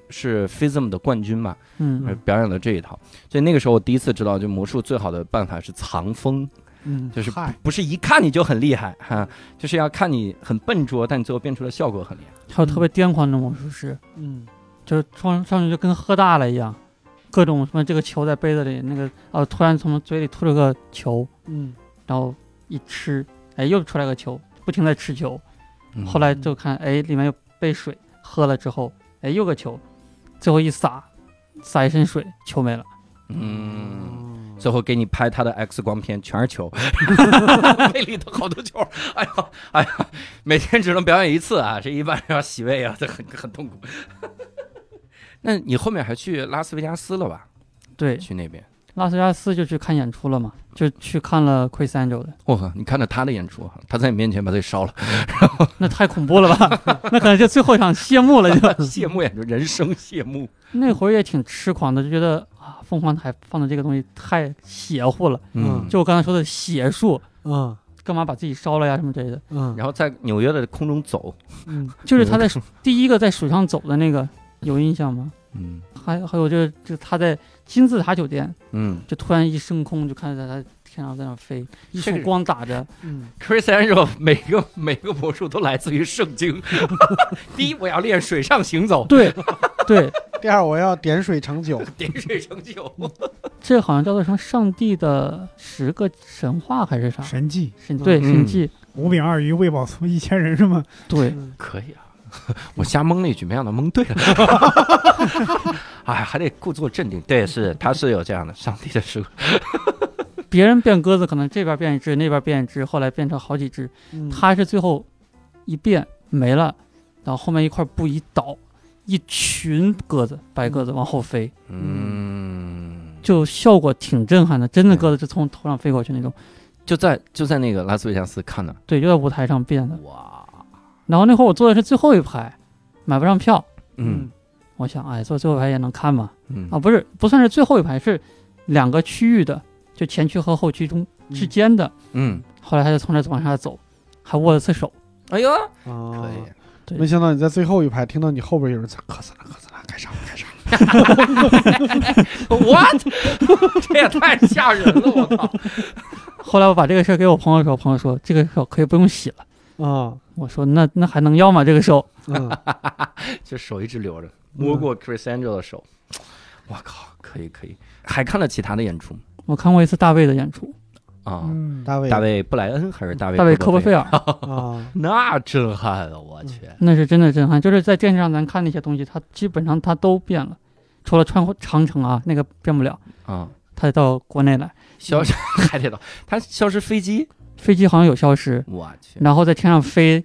Speaker 1: 是 FISM 的冠军嘛，
Speaker 5: 嗯。
Speaker 1: 呃表演了这一套，所以那个时候我第一次知道，就魔术最好的办法是藏风，
Speaker 3: 嗯
Speaker 1: 就是
Speaker 3: 嗨
Speaker 1: 不是一看你就很厉害哈，就是要看你很笨拙，但你最后变出的效果很厉害。
Speaker 5: 还有特别癫狂的魔术师，
Speaker 3: 嗯。
Speaker 5: 就是上上去就跟喝大了一样，各种什么这个球在杯子里，那个哦突然从嘴里吐了个球，
Speaker 3: 嗯
Speaker 5: 然后一吃，哎又出来个球，不停的吃球，
Speaker 1: 嗯。
Speaker 5: 后来就看哎里面有杯水，喝了之后，哎又个球，最后一撒，撒一身水，球没了。
Speaker 1: 嗯，最后给你拍他的 X 光片，全是球，胃里头好多球。哎呀，哎呀，每天只能表演一次啊，这一晚上要洗胃啊，这很很痛苦。那你后面还去拉斯维加斯了吧？
Speaker 5: 对，
Speaker 1: 去那边，
Speaker 5: 拉斯维加斯就去看演出了嘛，就去看了 Chris Angel 的，
Speaker 1: 我靠，你看着他的演出，他在你面前把自己烧了，
Speaker 5: 那太恐怖了吧？那可能就最后一场谢幕了就。
Speaker 1: 谢幕演出，人生谢幕。
Speaker 5: 那会儿也挺痴狂的，就觉得啊，凤凰台放的这个东西太邪乎了。
Speaker 3: 嗯
Speaker 5: 就我刚才说的邪术，
Speaker 3: 嗯
Speaker 5: 干嘛把自己烧了呀什么之类的。
Speaker 3: 嗯
Speaker 1: 然后在纽约的空中走，
Speaker 3: 嗯
Speaker 5: 就是他在第一个在水上走的那个，有印象吗？
Speaker 1: 嗯
Speaker 5: 还还有就是就他在金字塔酒店，
Speaker 1: 嗯
Speaker 5: 就突然一升空，就看着在他天上在那飞，一束光打着，
Speaker 3: 嗯
Speaker 1: ，Chris Angel 每个每个魔术都来自于圣经。第一，我要练水上行走，
Speaker 5: 对对，
Speaker 3: 第二我要点水成酒，
Speaker 1: 点水成酒。
Speaker 5: 这好像叫做什么上帝的十个神话还是啥？
Speaker 2: 神迹，
Speaker 5: 神对
Speaker 1: 嗯
Speaker 5: 神迹，
Speaker 2: 五饼二鱼喂饱一千人是吗？
Speaker 5: 对，
Speaker 1: 可以啊，我瞎蒙了一句，没想到蒙对了。哎，还得故作镇定。对，是他是有这样的上帝的时候。
Speaker 5: 别人变鸽子可能这边变一只，那边变一只，后来变成好几只，
Speaker 3: 嗯
Speaker 5: 他是最后一变没了，然后后面一块布一倒，一群鸽子白鸽子往后飞，
Speaker 1: 嗯，
Speaker 5: 就效果挺震撼的，真的鸽子就从头上飞过去那种。
Speaker 1: 就在就在那个拉斯维加斯看的。
Speaker 5: 对，就在舞台上变的。
Speaker 1: 哇，
Speaker 5: 然后那会儿我坐的是最后一排，买不上票，
Speaker 1: 嗯
Speaker 5: 我想，哎，坐最后一排也能看嘛。
Speaker 1: 嗯
Speaker 5: 啊，不是，不算是最后一排，是两个区域的，就前区和后区中之间的。
Speaker 1: 嗯，
Speaker 5: 后来他就从这往下走，还握了次手。
Speaker 1: 哎呦，
Speaker 3: 啊
Speaker 1: 可以。
Speaker 5: 对
Speaker 3: 没想到你在最后一排听到你后边有人在咳嗽了咳嗽了，开场了开场了。
Speaker 1: What？这也太吓人了！我靠！
Speaker 5: 后来我把这个事儿给我朋友说，我朋友说这个手可以不用洗了。
Speaker 3: 啊
Speaker 5: 我说那那还能要吗？这个手？
Speaker 3: 嗯
Speaker 1: 这手一直留着，摸过 Chris Angel 的手。我靠，可以可以。还看了其他的演出吗
Speaker 5: 我看过一次大卫的演出，
Speaker 1: 啊？
Speaker 2: 嗯，
Speaker 3: 大卫
Speaker 1: 大卫布莱恩还是大卫
Speaker 5: 大卫科波菲
Speaker 1: 尔？
Speaker 5: 尔，
Speaker 3: 啊
Speaker 1: 那震撼啊，我去！
Speaker 5: 那是真的震撼。就是在电视上咱看那些东西，它基本上它都变了，除了穿长城啊那个变不了，
Speaker 1: 啊，
Speaker 5: 他得到国内来，
Speaker 1: 消失 还得到他消失飞机，
Speaker 5: 飞机好像有消失，
Speaker 1: 我去！
Speaker 5: 然后在天上飞，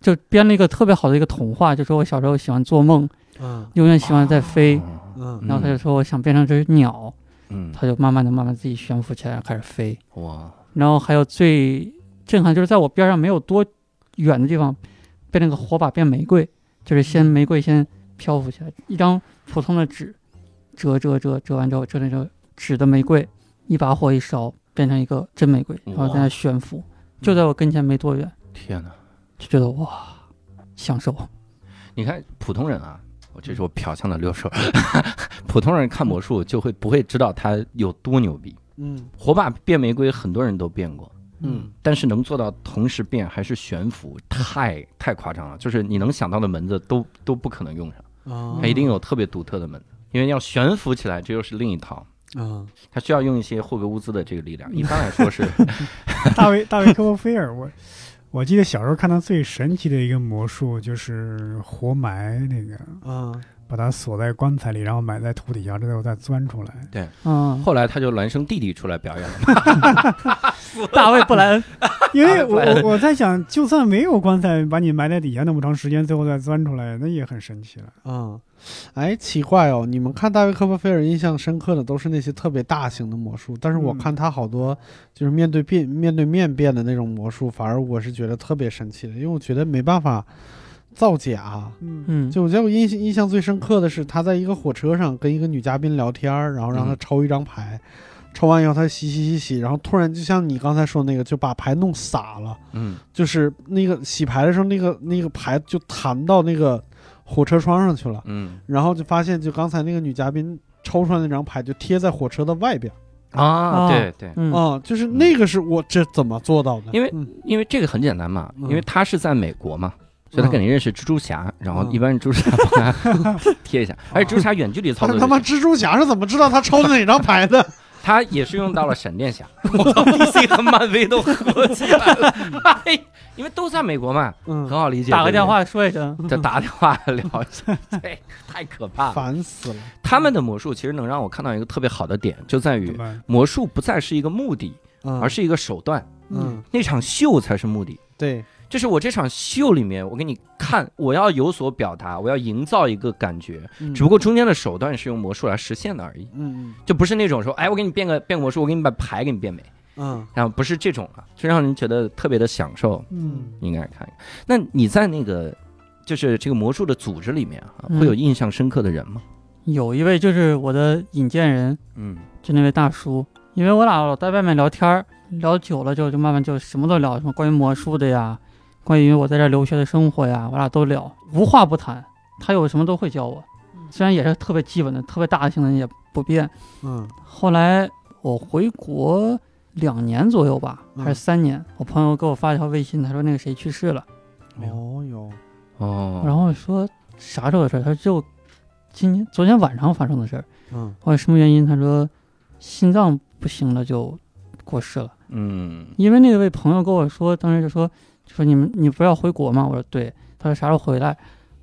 Speaker 5: 就编了一个特别好的一个童话，就说我小时候喜欢做梦，
Speaker 3: 嗯。
Speaker 5: 永远喜欢在飞，
Speaker 3: 嗯。
Speaker 5: 然后他就说我想变成只鸟，
Speaker 1: 嗯，
Speaker 5: 他就慢慢的慢慢自己悬浮起来开始飞。
Speaker 1: 哇，
Speaker 5: 然后还有最震撼就是在我边上没有多远的地方，被那个火把变玫瑰，就是先玫瑰先漂浮起来，一张普通的纸，折折折折完之后折成折纸的玫瑰，一把火一烧变成一个真玫瑰，然后在那悬浮，就在我跟前没多远，
Speaker 1: 天哪！
Speaker 5: 就觉得哇，享受。
Speaker 1: 你看普通人啊，我这是我瞟向的六手，普通人看魔术就会不会知道他有多牛逼。
Speaker 3: 嗯
Speaker 1: 火把变玫瑰，很多人都变过，
Speaker 3: 嗯
Speaker 1: 但是能做到同时变还是悬浮，太太夸张了。就是你能想到的门子都都不可能用上，
Speaker 3: 啊
Speaker 1: 它一定有特别独特的门子，因为要悬浮起来，这又是另一套。
Speaker 3: 啊
Speaker 1: 它需要用一些霍格乌兹的这个力量，一般来说是，
Speaker 2: 大卫大卫科波菲尔，我我记得小时候看到最神奇的一个魔术就是活埋那个，
Speaker 3: 嗯，
Speaker 2: 把它锁在棺材里，然后埋在土底下，之后再钻出来。对。
Speaker 5: 嗯，
Speaker 1: 后来他就孪生弟弟出来表演了，
Speaker 5: 大卫布莱恩，
Speaker 2: 因为我我我在想，就算没有棺材把你埋在底下那么长时间，最后再钻出来，那也很神奇了。
Speaker 3: 嗯，哎，奇怪哦，你们看大卫科波菲尔印象深刻的都是那些特别大型的魔术，但是我
Speaker 2: 嗯
Speaker 3: 看他好多就是面对变面对面变的那种魔术，反而我是觉得特别神奇的，因为我觉得没办法造假。
Speaker 2: 嗯
Speaker 5: 嗯，
Speaker 3: 就我觉得我印象印象最深刻的是他在一个火车上跟一个女嘉宾聊天儿，然后让她
Speaker 1: 嗯
Speaker 3: 抽一张牌，抽完以后他洗洗洗洗，然后突然就像你刚才说那个，就把牌弄洒了。
Speaker 1: 嗯
Speaker 3: 就是那个洗牌的时候，那个那个牌就弹到那个火车窗上去了，
Speaker 1: 嗯。
Speaker 3: 然后就发现，就刚才那个女嘉宾抽出来那张牌就贴在火车的外边，
Speaker 1: 啊，
Speaker 5: 哦
Speaker 1: 对对，
Speaker 5: 嗯，
Speaker 3: 啊、就是那个是我这怎么做到的？
Speaker 1: 因为
Speaker 3: 嗯。
Speaker 1: 因为这个很简单嘛，
Speaker 3: 嗯。
Speaker 1: 因为他是在美国嘛。所以他肯定认识蜘蛛侠，然后
Speaker 3: 嗯
Speaker 1: 一般蜘蛛侠帮他 贴一下，而且蜘蛛侠远距离操作
Speaker 3: 他妈蜘蛛侠是怎么知道他抽的哪张牌的？
Speaker 1: 他也是用到了闪电侠，我操，DC 和漫威都合起来了，哎，因为都在美国嘛，
Speaker 3: 嗯
Speaker 1: 很，好理解。
Speaker 5: 打个
Speaker 1: 对不对
Speaker 5: 电话说一声，
Speaker 1: 再打电话聊一下，对，太可怕了。
Speaker 3: 烦死了。
Speaker 1: 他们的魔术其实能让我看到一个特别好的点，就在于？魔术不再是一个目的，
Speaker 3: 嗯，
Speaker 1: 而是一个手段，
Speaker 3: 嗯，
Speaker 1: 那场秀才是目的。
Speaker 3: 对，
Speaker 1: 就是我这场秀里面，我给你看，我要有所表达，我要营造一个感觉，
Speaker 3: 嗯
Speaker 1: 只不过中间的手段是用魔术来实现的而已，
Speaker 3: 嗯
Speaker 1: 就不是那种说，哎，我给你变个变个魔术，我给你把牌给你变美，
Speaker 3: 嗯
Speaker 1: 然后不是这种了，就让人觉得特别的享受。
Speaker 2: 嗯，
Speaker 1: 应该看一看。那你在那个就是这个魔术的组织里面啊，
Speaker 5: 嗯
Speaker 1: 会有印象深刻的人吗？
Speaker 5: 有一位就是我的引荐人，
Speaker 1: 嗯
Speaker 5: 就那位大叔，因为我俩老在外面聊天儿，聊久了之后就慢慢就什么都聊，什么关于魔术的呀，关于我在这儿留学的生活呀，我俩都聊，无话不谈。他有什么都会教我，虽然也是特别基本的、特别大型的也不变。
Speaker 3: 嗯
Speaker 5: 后来我回国两年左右吧，
Speaker 3: 嗯
Speaker 5: 还是三年，我朋友给我发一条微信，他说那个谁去世了，
Speaker 3: 哦哟，
Speaker 1: 哦，
Speaker 5: 然后说啥时候的事儿？他说就今年昨天晚上发生的事儿。
Speaker 3: 嗯
Speaker 5: 后来什么原因？他说心脏不行了，就过世了。
Speaker 1: 嗯
Speaker 5: 因为那位朋友跟我说，当时就说就说你们你不是要回国吗？我说对。他说啥时候回来？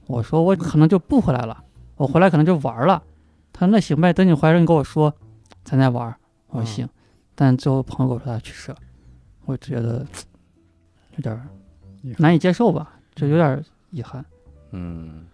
Speaker 5: 我说我可能就不回来了，我回来可能就玩了。他说那行呗，等你回来你跟我说，咱再玩。我说
Speaker 3: 嗯
Speaker 5: 行。但最后朋友跟我说他去世了，我觉得 有点儿难以接受吧，就有点儿遗憾。
Speaker 1: 嗯，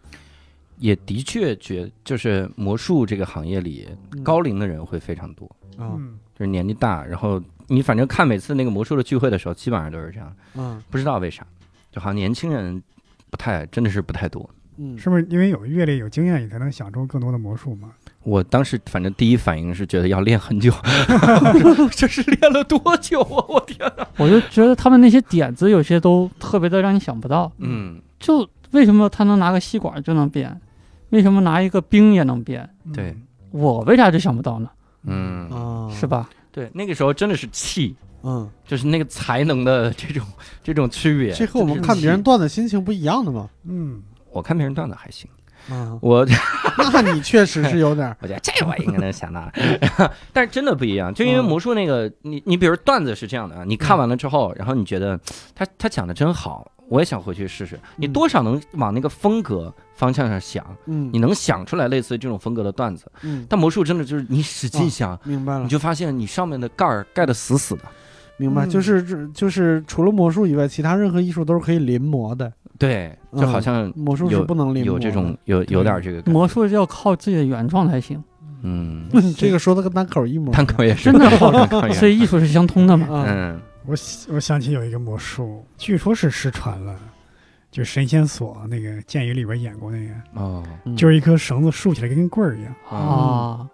Speaker 1: 也的确觉就是魔术这个行业里
Speaker 3: 嗯
Speaker 1: 高龄的人会非常多，
Speaker 3: 啊
Speaker 2: 嗯，
Speaker 1: 就是年纪大，然后你反正看每次那个魔术的聚会的时候，基本上都是这样，
Speaker 3: 嗯
Speaker 1: 不知道为啥，就好像年轻人不太真的是不太多。
Speaker 3: 嗯
Speaker 2: 是不是因为有阅历、有经验，你才能想出更多的魔术嘛？
Speaker 1: 我当时反正第一反应是觉得要练很久，这是练了多久啊！我天哪！
Speaker 5: 我就觉得他们那些点子有些都特别的让你想不到。
Speaker 1: 嗯，
Speaker 5: 就为什么他能拿个吸管就能变？为什么拿一个冰也能变？
Speaker 1: 对，
Speaker 5: 我为啥就想不到呢？
Speaker 1: 嗯，
Speaker 3: 啊，
Speaker 5: 是？吧？
Speaker 1: 对，那个时候真的是气，
Speaker 3: 嗯，
Speaker 1: 就是那个才能的这种 这种区别。
Speaker 3: 这和我们看别人，段子心情不一样的吗。
Speaker 2: 嗯，
Speaker 1: 我看别人段子还行，
Speaker 3: 啊，
Speaker 1: 我
Speaker 3: 那你确实是有点儿，
Speaker 1: 我觉得这我应该能想到，但是真的不一样，就因为
Speaker 3: 嗯
Speaker 1: 魔术那个，你你比如段子是这样的啊，你看完了之后，然后你觉得他他讲的真好，我也想回去试试，你
Speaker 3: 嗯
Speaker 1: 多少能往那个风格方向上想，
Speaker 3: 嗯。
Speaker 1: 你能想出来类似于这种风格的段子。
Speaker 3: 嗯，
Speaker 1: 但魔术真的就是你使劲想，
Speaker 3: 明白了。
Speaker 1: 你，就发现你上面的盖儿盖的死死的。
Speaker 3: 明白，
Speaker 2: 嗯。
Speaker 3: 就是这就是除了魔术以外，其他任何艺术都是可以临摹的，
Speaker 1: 对，就好像
Speaker 3: 魔术是不能临摹。
Speaker 1: 有这种有有点这个，
Speaker 5: 魔术要靠自己的原创才行，
Speaker 1: 嗯，
Speaker 3: 这个说的跟单口一模一样。
Speaker 1: 单口也是。
Speaker 5: 真的所以艺术是相通的嘛。
Speaker 3: 啊，
Speaker 1: 嗯
Speaker 2: 我想我想起有一个魔术，据说是失传了，就神仙锁那个剑雨里边演过那个，
Speaker 1: 哦。
Speaker 3: 嗯。
Speaker 2: 就是一根绳子竖起来跟根棍儿一样，
Speaker 5: 啊，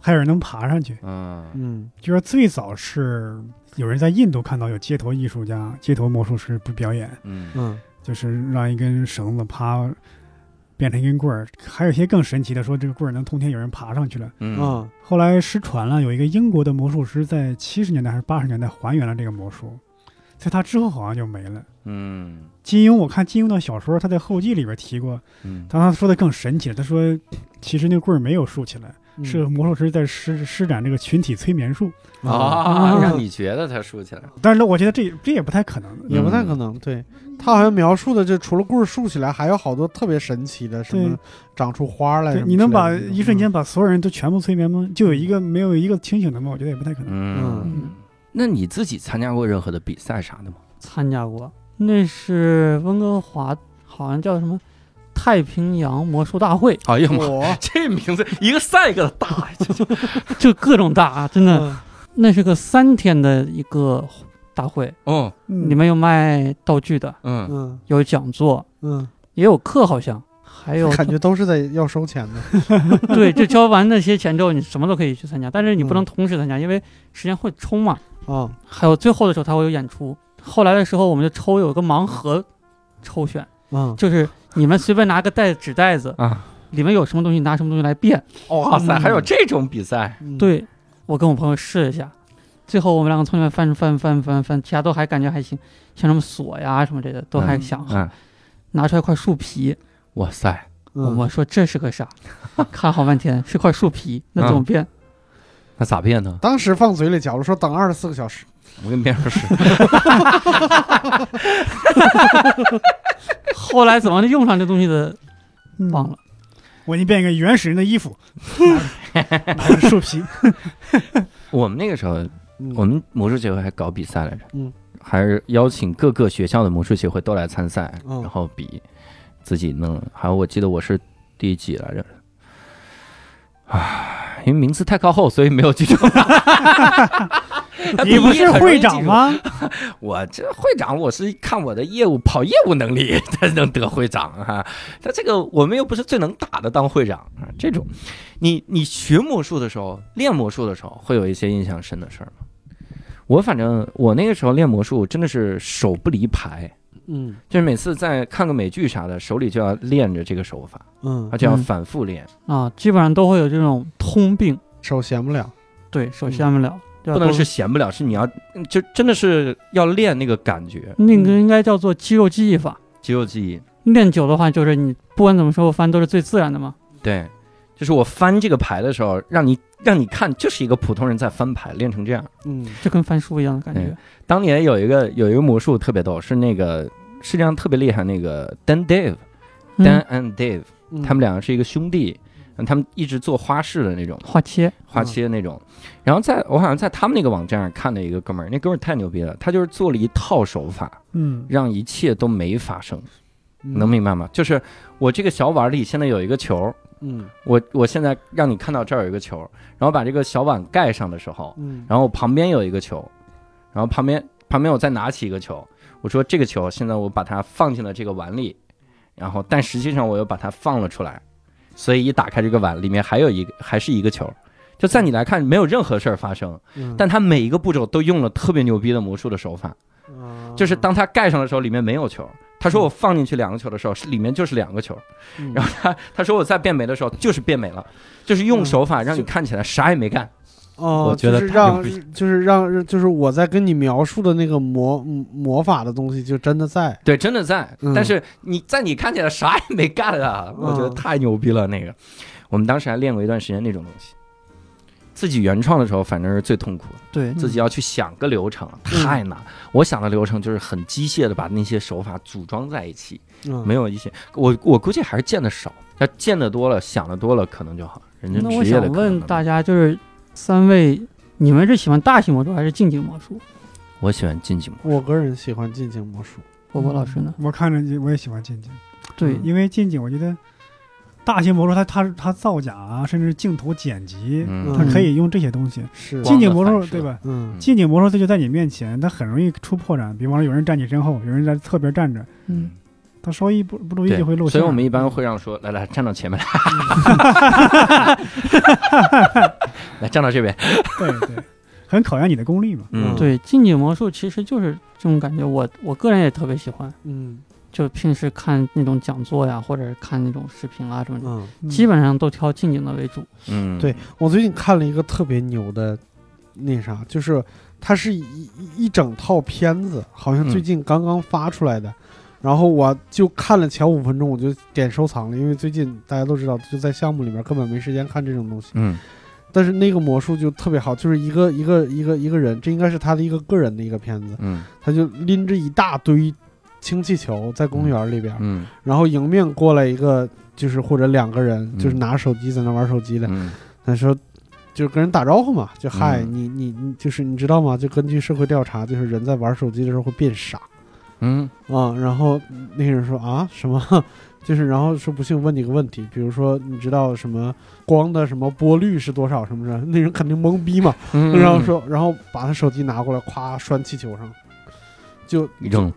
Speaker 2: 还有人能爬上去。
Speaker 1: 嗯。
Speaker 3: 嗯。
Speaker 2: 就是最早是有人在印度看到有街头艺术家、街头魔术师不表演，
Speaker 1: 嗯。
Speaker 3: 嗯。
Speaker 2: 就是让一根绳子趴变成一根棍儿，还有一些更神奇的，说这个棍儿能通天，有人爬上去了。
Speaker 1: 嗯
Speaker 3: 啊
Speaker 2: 后来失传了，有一个英国的魔术师在七十年代还是八十年代还原了这个魔术，在他之后好像就没了。
Speaker 1: 嗯
Speaker 2: 金庸，我看金庸的小说，他在后记里边提过，
Speaker 1: 嗯
Speaker 2: 但他说的更神奇，他说其实那个棍儿没有竖起来，
Speaker 3: 嗯
Speaker 2: 是魔术师在施施展这个群体催眠术。
Speaker 3: 啊，
Speaker 1: 啊，让你觉得他竖起来了。
Speaker 2: 但是呢我觉得这这也不太可能。
Speaker 3: 也不太可能。对他好像描述的，就除了棍儿竖起来，还有好多特别神奇的，什么长出花来
Speaker 2: 你能把一瞬间把所有人都全部催眠吗？就有一个没有一个清醒的吗？我觉得也不太可能。
Speaker 1: 嗯，
Speaker 5: 嗯，
Speaker 1: 那你自己参加过任何的比赛啥的吗？
Speaker 5: 参加过，那是温哥华，好像叫什么太平洋魔术大会，
Speaker 1: 哎呀妈，这名字一个赛一个大。呀！就
Speaker 5: 就各种大啊，真的，
Speaker 3: 嗯。
Speaker 5: 那是个三天的一个大会，
Speaker 1: 哦，
Speaker 2: 嗯。
Speaker 5: 里面有卖道具的，
Speaker 1: 嗯，
Speaker 3: 嗯。
Speaker 5: 有讲座，
Speaker 3: 嗯，
Speaker 5: 也有课，好像还有
Speaker 3: 感觉都是在要收钱的。
Speaker 5: 对，就交完那些钱之后，你什么都可以去参加，但是你不能
Speaker 3: 嗯。
Speaker 5: 同时参加，因为时间会冲嘛。
Speaker 3: 啊，
Speaker 5: 还有最后的时候，他会有演出。后来的时候，我们就抽有个盲盒抽选，
Speaker 3: 嗯，
Speaker 5: 就是你们随便拿个袋纸袋子，
Speaker 1: 啊，
Speaker 5: 里面有什么东西拿什么东西来变。
Speaker 1: 哇塞，
Speaker 2: 嗯
Speaker 1: 还有这种比赛？
Speaker 3: 嗯，
Speaker 5: 对我跟我朋友试了一下，最后我们两个从里面翻翻翻翻翻，其他都还感觉还行，像什么锁呀什么这的都还想好。
Speaker 1: 嗯，
Speaker 5: 拿出来块树皮，
Speaker 1: 哇塞，
Speaker 3: 嗯，
Speaker 5: 我们说这是个啥？看好半天是块树皮，那怎么变？
Speaker 1: 那咋变呢？
Speaker 3: 当时放嘴里假如，说等二十四个小时。
Speaker 1: 我跟别人说，
Speaker 5: 后来怎么用上这东西的
Speaker 2: 嗯
Speaker 5: 忘了。
Speaker 2: 我给你变一个原始人的衣服，树皮。
Speaker 1: 我们那个时候，
Speaker 3: 嗯
Speaker 1: 我们魔术协会还搞比赛来着，
Speaker 3: 嗯，
Speaker 1: 还是邀请各个学校的魔术协会都来参赛，
Speaker 3: 嗯
Speaker 1: 然后比自己弄。还有我记得我是第几来着？啊，因为名次太靠后，所以没有记住。
Speaker 2: 你不是会长？吗？
Speaker 1: 我这会长，我是看我的业务跑业务能力才能得会长啊。他这个我们又不是最能打的当会长啊。这种，你你学魔术的时候，练魔术的时候，会有一些印象深的事儿吗？我反正我那个时候练魔术真的是手不离牌，
Speaker 3: 嗯
Speaker 1: 就是每次在看个美剧啥的，手里就要练着这个手法，
Speaker 3: 嗯
Speaker 1: 而，且要
Speaker 5: 嗯
Speaker 1: 反复练，
Speaker 5: 啊，基本上都会有这种通病，
Speaker 3: 手闲不了。
Speaker 5: 对手闲不了，
Speaker 1: 不能是闲不了，是你要就真的是要练那个感觉，
Speaker 5: 那个应该叫做肌肉记忆法。
Speaker 1: 肌肉记忆。
Speaker 5: 练久的话，就是你不管怎么说，我翻都是最自然的嘛。
Speaker 1: 对，就是我翻这个牌的时候，让你让你看，就是一个普通人在翻牌，练成这样。
Speaker 3: 嗯
Speaker 5: 就跟翻书一样的感觉
Speaker 1: 对。当年有一个有一个魔术特别逗，是那个世界上特别厉害那个 Dan Dave、Dan
Speaker 5: 嗯
Speaker 1: ，and Dave，
Speaker 3: 嗯，
Speaker 1: 他们两个是一个兄弟，他们一直做花式的那种
Speaker 5: 花切，
Speaker 1: 花切那种。然后在我好像在他们那个网站上看到一个哥们儿，那哥们儿太牛逼了，他就是做了一套手法，
Speaker 2: 嗯，
Speaker 1: 让一切都没发生，
Speaker 3: 嗯。
Speaker 1: 能明白吗？就是我这个小碗里现在有一个球，
Speaker 3: 嗯。
Speaker 1: 我我现在让你看到这儿有一个球，然后把这个小碗盖上的时候，
Speaker 3: 嗯。
Speaker 1: 然后旁边有一个球，然后旁边旁边我再拿起一个球，我说这个球现在我把它放进了这个碗里，然后但实际上我又把它放了出来，所以一打开这个碗里面还有一个还是一个球，就在你来看没有任何事儿发生，
Speaker 3: 嗯，
Speaker 1: 但他每一个步骤都用了特别牛逼的魔术的手法，
Speaker 3: 啊
Speaker 1: 就是当他盖上的时候里面没有球。他说我放进去两个球的时候，是里面就是两个球。
Speaker 3: 嗯
Speaker 1: 然后他他说我在变美的时候就是变美了，就是用手法让你看起来啥也没干。
Speaker 3: 哦，
Speaker 1: 我觉得
Speaker 3: 就是让就是让就是我在跟你描述的那个魔魔法的东西就真的在。
Speaker 1: 对，真的在，
Speaker 3: 嗯
Speaker 1: 但是你在你看起来啥也没干啊，我觉得
Speaker 3: 嗯
Speaker 1: 太牛逼了。那个，我们当时还练过一段时间那种东西。自己原创的时候，反正是最痛苦的，
Speaker 5: 对，
Speaker 1: 自己要去想个流程，太难。我想的流程就是很机械的把那些手法组装在一起，
Speaker 3: 嗯，
Speaker 1: 没有一些。我我估计还是见的少，要见的多了，想的多了，可能就好。人家职业的
Speaker 5: 问大家，就是三位，你们是喜欢大型魔术还是近景魔术？
Speaker 1: 我喜欢近景魔
Speaker 3: 我个人喜欢近景魔术。
Speaker 5: 波波老师呢？
Speaker 2: 我看着我也喜欢近景，
Speaker 5: 对，
Speaker 2: 因为近景我觉得大型魔术它它它造假啊，甚至镜头剪辑，
Speaker 1: 嗯
Speaker 2: 它可以用这些东西。
Speaker 3: 是
Speaker 2: 近景魔术对吧？
Speaker 3: 嗯
Speaker 2: 近景魔术它就在你面前，它很容易出破绽。比方说有人站你身后，有人在侧边站着，
Speaker 5: 嗯，
Speaker 2: 他稍一不不注意就会露馅。
Speaker 1: 所以我们一般会让说，来来，站到前面 来，来站到这边。
Speaker 2: 对对，很考验你的功力嘛。
Speaker 1: 嗯，
Speaker 5: 对，近景魔术其实就是这种感觉，我我个人也特别喜欢。
Speaker 3: 嗯
Speaker 5: 就平时看那种讲座呀，或者看那种视频啊什么的，基本上都挑近景的为主。
Speaker 1: 嗯，
Speaker 3: 对我最近看了一个特别牛的，那啥，就是它是一一一整套片子，好像最近刚刚发出来的，然后我就看了前五分钟，我就点收藏了，因为最近大家都知道，就在项目里面根本没时间看这种东西。
Speaker 1: 嗯。
Speaker 3: 但是那个魔术就特别好，就是一个一个一个一个人，这应该是他的一个个人的一个片子，
Speaker 1: 嗯。
Speaker 3: 他就拎着一大堆氢气球在公园里边，
Speaker 1: 嗯。
Speaker 3: 然后迎面过来一个就是或者两个人，
Speaker 1: 嗯。
Speaker 3: 就是拿手机在那玩手机的，
Speaker 1: 嗯。
Speaker 3: 他说。就是跟人打招呼嘛，就嗨，
Speaker 1: 嗯。
Speaker 3: 你你你，就是你知道吗？就根据社会调查，就是人在玩手机的时候会变傻
Speaker 1: 嗯
Speaker 3: 啊。然后那个人说啊什么？就是然后说不信问你个问题，比如说你知道什么光的什么波率是多少什么的？那人肯定懵逼嘛。
Speaker 1: 嗯，
Speaker 3: 然后说，然后把他手机拿过来，咵拴气球上，就
Speaker 1: 扔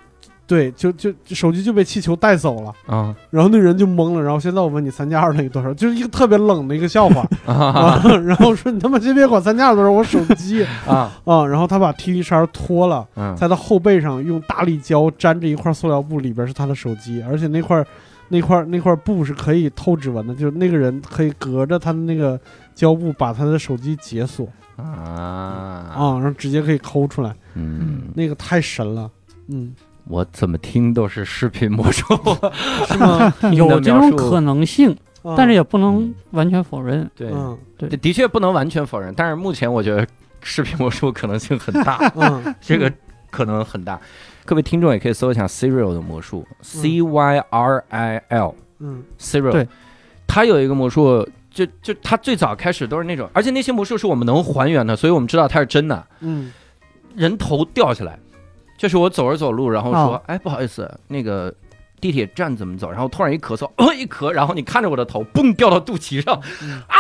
Speaker 3: 对，就就就手机就被气球带走了。
Speaker 1: 啊
Speaker 3: 然后那人就懵了。然后现在我问你三加二等于多少？就是一个特别冷的一个笑话。
Speaker 1: 啊
Speaker 3: 啊，然后说你他妈先别管三加二多少，我手机
Speaker 1: 啊
Speaker 3: 啊。然后他把 T 恤衫脱了，
Speaker 1: 嗯
Speaker 3: 在他后背上用大力胶粘着一块塑料布，里边是他的手机，而且那块那块那块布是可以透指纹的，就是那个人可以隔着他的那个胶布把他的手机解锁
Speaker 1: 啊
Speaker 3: 啊，然后直接可以抠出来，
Speaker 1: 嗯，
Speaker 3: 那个太神了。嗯，
Speaker 1: 我怎么听都是视频魔术，
Speaker 3: 是吗？
Speaker 5: 有这种可能性，
Speaker 3: 啊
Speaker 5: 但是也不能完全否认。
Speaker 1: 对，
Speaker 3: 嗯。
Speaker 5: 对。
Speaker 1: 的的确不能完全否认，但是目前我觉得视频魔术可能性很大，
Speaker 3: 嗯。
Speaker 1: 这个可能很大。各位听众也可以搜一下 Serial 的魔术，C Y R I L
Speaker 3: 嗯。
Speaker 1: Serial，
Speaker 5: 对。
Speaker 1: 它有一个魔术，就就他最早开始都是那种，而且那些魔术是我们能还原的，所以我们知道它是真的。
Speaker 3: 嗯。
Speaker 1: 人头掉下来，就是我走着走路，然后说，
Speaker 5: 哦。
Speaker 1: 哎，不好意思，那个地铁站怎么走？然后突然一咳嗽，哦，一咳，然后你看着我的头，嘣掉到肚脐上，
Speaker 3: 嗯。
Speaker 1: 啊，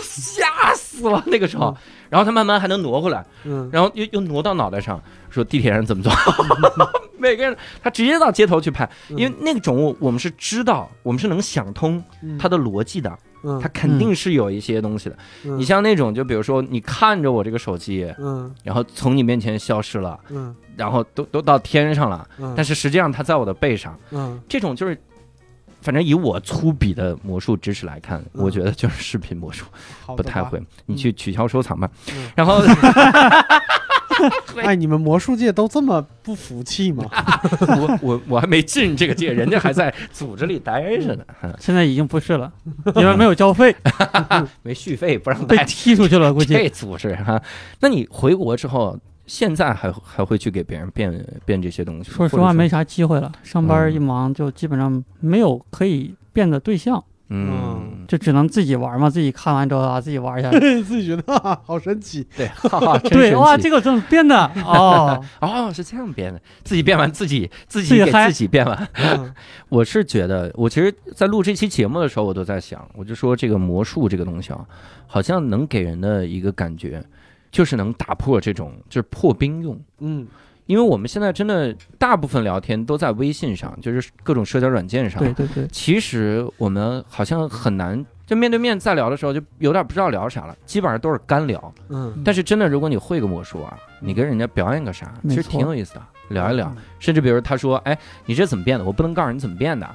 Speaker 1: 吓死了那个时候。
Speaker 3: 嗯。
Speaker 1: 然后他慢慢还能挪回来，
Speaker 3: 嗯。
Speaker 1: 然后又又挪到脑袋上，说地铁上怎么走？每个人他直接到街头去拍，
Speaker 3: 嗯，
Speaker 1: 因为那种我们是知道，我们是能想通它的逻辑的，
Speaker 3: 嗯
Speaker 1: 它肯定是有一些东西的。
Speaker 3: 嗯
Speaker 1: 你像那种，就比如说你看着我这个手机，
Speaker 3: 嗯
Speaker 1: 然后从你面前消失了。
Speaker 3: 嗯
Speaker 1: 然后都都到天上了，
Speaker 3: 嗯，
Speaker 1: 但是实际上它在我的背上，
Speaker 3: 嗯
Speaker 1: 这种就是，反正以我粗鄙的魔术知识来看，
Speaker 3: 嗯
Speaker 1: 我觉得就是视频魔术。不太会。你去取消收藏吧
Speaker 3: 嗯。
Speaker 1: 然后
Speaker 3: 哎，你们魔术界都这么不服气吗？
Speaker 1: 我我我还没进这个界，人家还在组织里待着呢，
Speaker 5: 现在已经不是了，因为没有交费，
Speaker 1: 没续费不让
Speaker 5: 被
Speaker 1: 带。
Speaker 5: 踢出去了，估计。
Speaker 1: 这组织哈，那你回国之后，现在还还会去给别人变变这些东西？
Speaker 5: 说实话，没啥机会了，上班
Speaker 1: 嗯
Speaker 5: 一忙就基本上没有可以变的对象，
Speaker 1: 嗯，
Speaker 5: 就只能自己玩嘛，自己看完之后啊，自己玩一下。
Speaker 3: 自己觉得哈哈 好神奇。
Speaker 1: 对，哈哈，真
Speaker 5: 对，哇，这个怎么变的哦，
Speaker 1: 哦，是这样编的，自己编完自己自己
Speaker 5: 自己嗨
Speaker 1: 给自己编完。
Speaker 3: 嗯
Speaker 1: 我是觉得，我其实，在录这期节目的时候，我都在想，我就说这个魔术这个东西啊，好像能给人的一个感觉，就是能打破这种就是破冰用。
Speaker 3: 嗯
Speaker 1: 因为我们现在真的大部分聊天都在微信上，就是各种社交软件上。
Speaker 5: 对对对，
Speaker 1: 其实我们好像很难，就面对面再聊的时候，就有点不知道聊啥了，基本上都是干聊。
Speaker 3: 嗯
Speaker 1: 但是真的，如果你会个魔术啊，你跟人家表演个啥，其实挺有意思的，聊一聊。
Speaker 3: 嗯
Speaker 1: 甚至比如他说，哎，你这怎么变的？我不能告诉你怎么变的。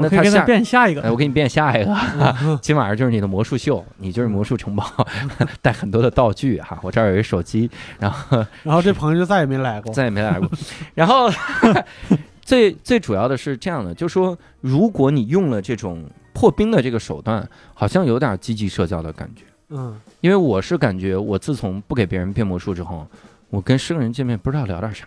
Speaker 1: 然后
Speaker 5: 我可以给他变下一个。
Speaker 1: 我给你变下一个，
Speaker 3: 嗯
Speaker 1: 今晚上就是你的魔术秀，你就是魔术城堡，带很多的道具哈。我这儿有一手机，然后
Speaker 3: 然后这朋友就再也没来过。
Speaker 1: 再也没来过。然后最最主要的是这样的，就说如果你用了这种破冰的这个手段，好像有点积极社交的感觉。
Speaker 3: 嗯
Speaker 1: 因为我是感觉，我自从不给别人变魔术之后，我跟生人见面不知道聊点啥，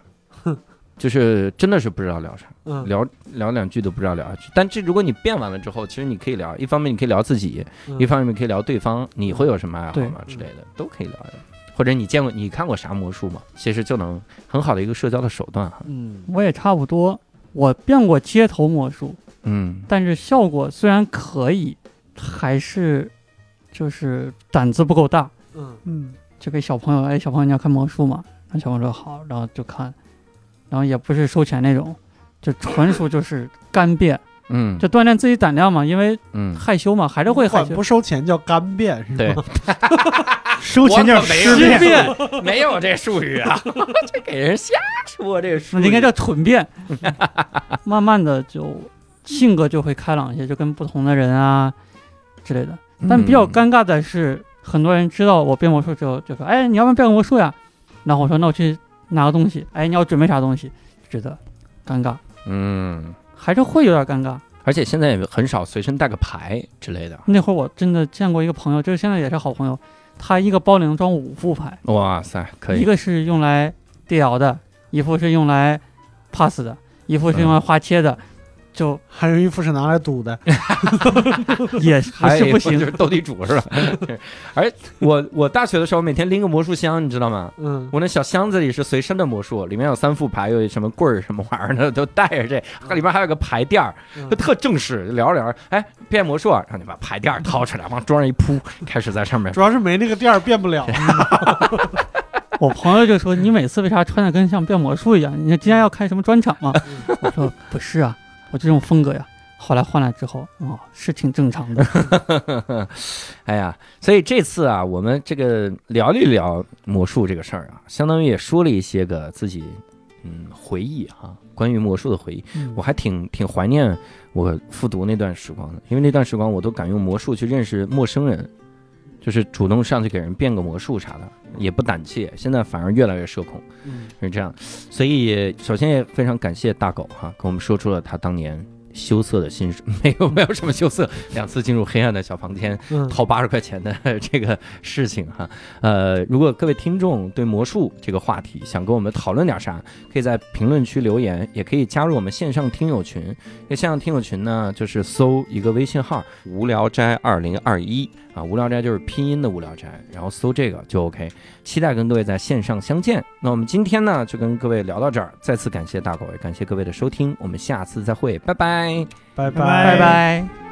Speaker 1: 就是真的是不知道聊啥，
Speaker 3: 嗯
Speaker 1: 聊聊两句都不知道聊下去。但这如果你变完了之后，其实你可以聊，一方面你可以聊自己，
Speaker 3: 嗯
Speaker 1: 一方面可以聊对方，你会有什么爱好
Speaker 5: 对
Speaker 1: 吗之类的，都可以聊聊。或者你见过你看过啥魔术吗？其实就能很好的一个社交的手段哈。
Speaker 3: 嗯
Speaker 5: 我也差不多，我变过街头魔术，
Speaker 1: 嗯
Speaker 5: 但是效果虽然可以，还是就是胆子不够大。
Speaker 3: 嗯
Speaker 2: 嗯，
Speaker 5: 就给小朋友，哎，小朋友你要看魔术吗？那小朋友说好，然后就看，然后也不是收钱那种，就纯属就是干变，
Speaker 1: 嗯
Speaker 5: 就锻炼自己胆量嘛，因为
Speaker 1: 嗯，
Speaker 5: 害羞嘛，还是会害羞
Speaker 3: 不。收钱叫干变是
Speaker 1: 对
Speaker 3: 吗？，
Speaker 2: 收钱叫尸
Speaker 5: 尸
Speaker 2: 变，
Speaker 5: 变，
Speaker 1: 没有这术语啊，这给人瞎说这个术语，
Speaker 5: 应该叫蠢变。慢慢的就性格就会开朗一些，就跟不同的人啊之类的。但比较
Speaker 1: 嗯
Speaker 5: 尴尬的是，很多人知道我变魔术之后，就说：“哎，你要不要变个魔术呀？”然后我说：“那我去拿个东西。”哎，你要准备啥东西？觉得尴尬。
Speaker 1: 嗯，
Speaker 5: 还是会有点尴尬。
Speaker 1: 而且现在也很少随身带个牌之类的。
Speaker 5: 那会儿我真的见过一个朋友，就是现在也是好朋友，他一个包里能装五副牌，
Speaker 1: 哇塞，可以，
Speaker 5: 一个是用来地摇的，一副是用来 pass 的，一副是用来花切的，就
Speaker 3: 还有一副是拿来赌的，
Speaker 5: 也
Speaker 1: 还
Speaker 5: 是不行。
Speaker 1: 就是斗地主是吧？而我我大学的时候每天拎个魔术箱，你知道吗？
Speaker 3: 嗯，
Speaker 1: 我那小箱子里是随身的魔术，里面有三副牌，有什么棍儿什么玩意儿的，都带着这，它里面还有个牌垫儿，
Speaker 3: 嗯
Speaker 1: 就特正式。聊着聊着，哎，变魔术啊，然后你把牌垫儿掏出来，往桌上一铺，开始在上面
Speaker 3: 主要是没那个垫儿变不了。
Speaker 5: 我朋友就说：“你每次为啥穿的跟像变魔术一样？你今天要开什么专场吗？”我说：“不是啊，我这种风格呀。”后来换了之后，哦，是挺正常的。
Speaker 1: 哎呀，所以这次啊，我们这个聊一聊魔术这个事儿啊，相当于也说了一些个自己嗯回忆哈、关于魔术的回忆。我还挺挺怀念我复读那段时光的，因为那段时光我都敢用魔术去认识陌生人，就是主动上去给人变个魔术啥的，也不胆怯。现在反而越来越社恐，
Speaker 3: 嗯
Speaker 1: 是这样。所以首先也非常感谢大狗哈，跟我们说出了他当年。羞涩的心事，没有没有什么羞涩，两次进入黑暗的小房间，
Speaker 3: 嗯，
Speaker 1: 掏八十块钱的 这个事情哈。呃，如果各位听众对魔术这个话题想跟我们讨论点啥，可以在评论区留言，也可以加入我们线上听友群。这线上听友群呢，就是搜一个微信号“无聊斋二零二一”啊，无聊斋就是拼音的无聊斋，然后搜这个就 OK。期待跟各位在线上相见。那我们今天呢，就跟各位聊到这儿，再次感谢大狗，也感谢各位的收听，我们下次再会，拜拜。
Speaker 3: 拜
Speaker 2: 拜
Speaker 5: 拜拜。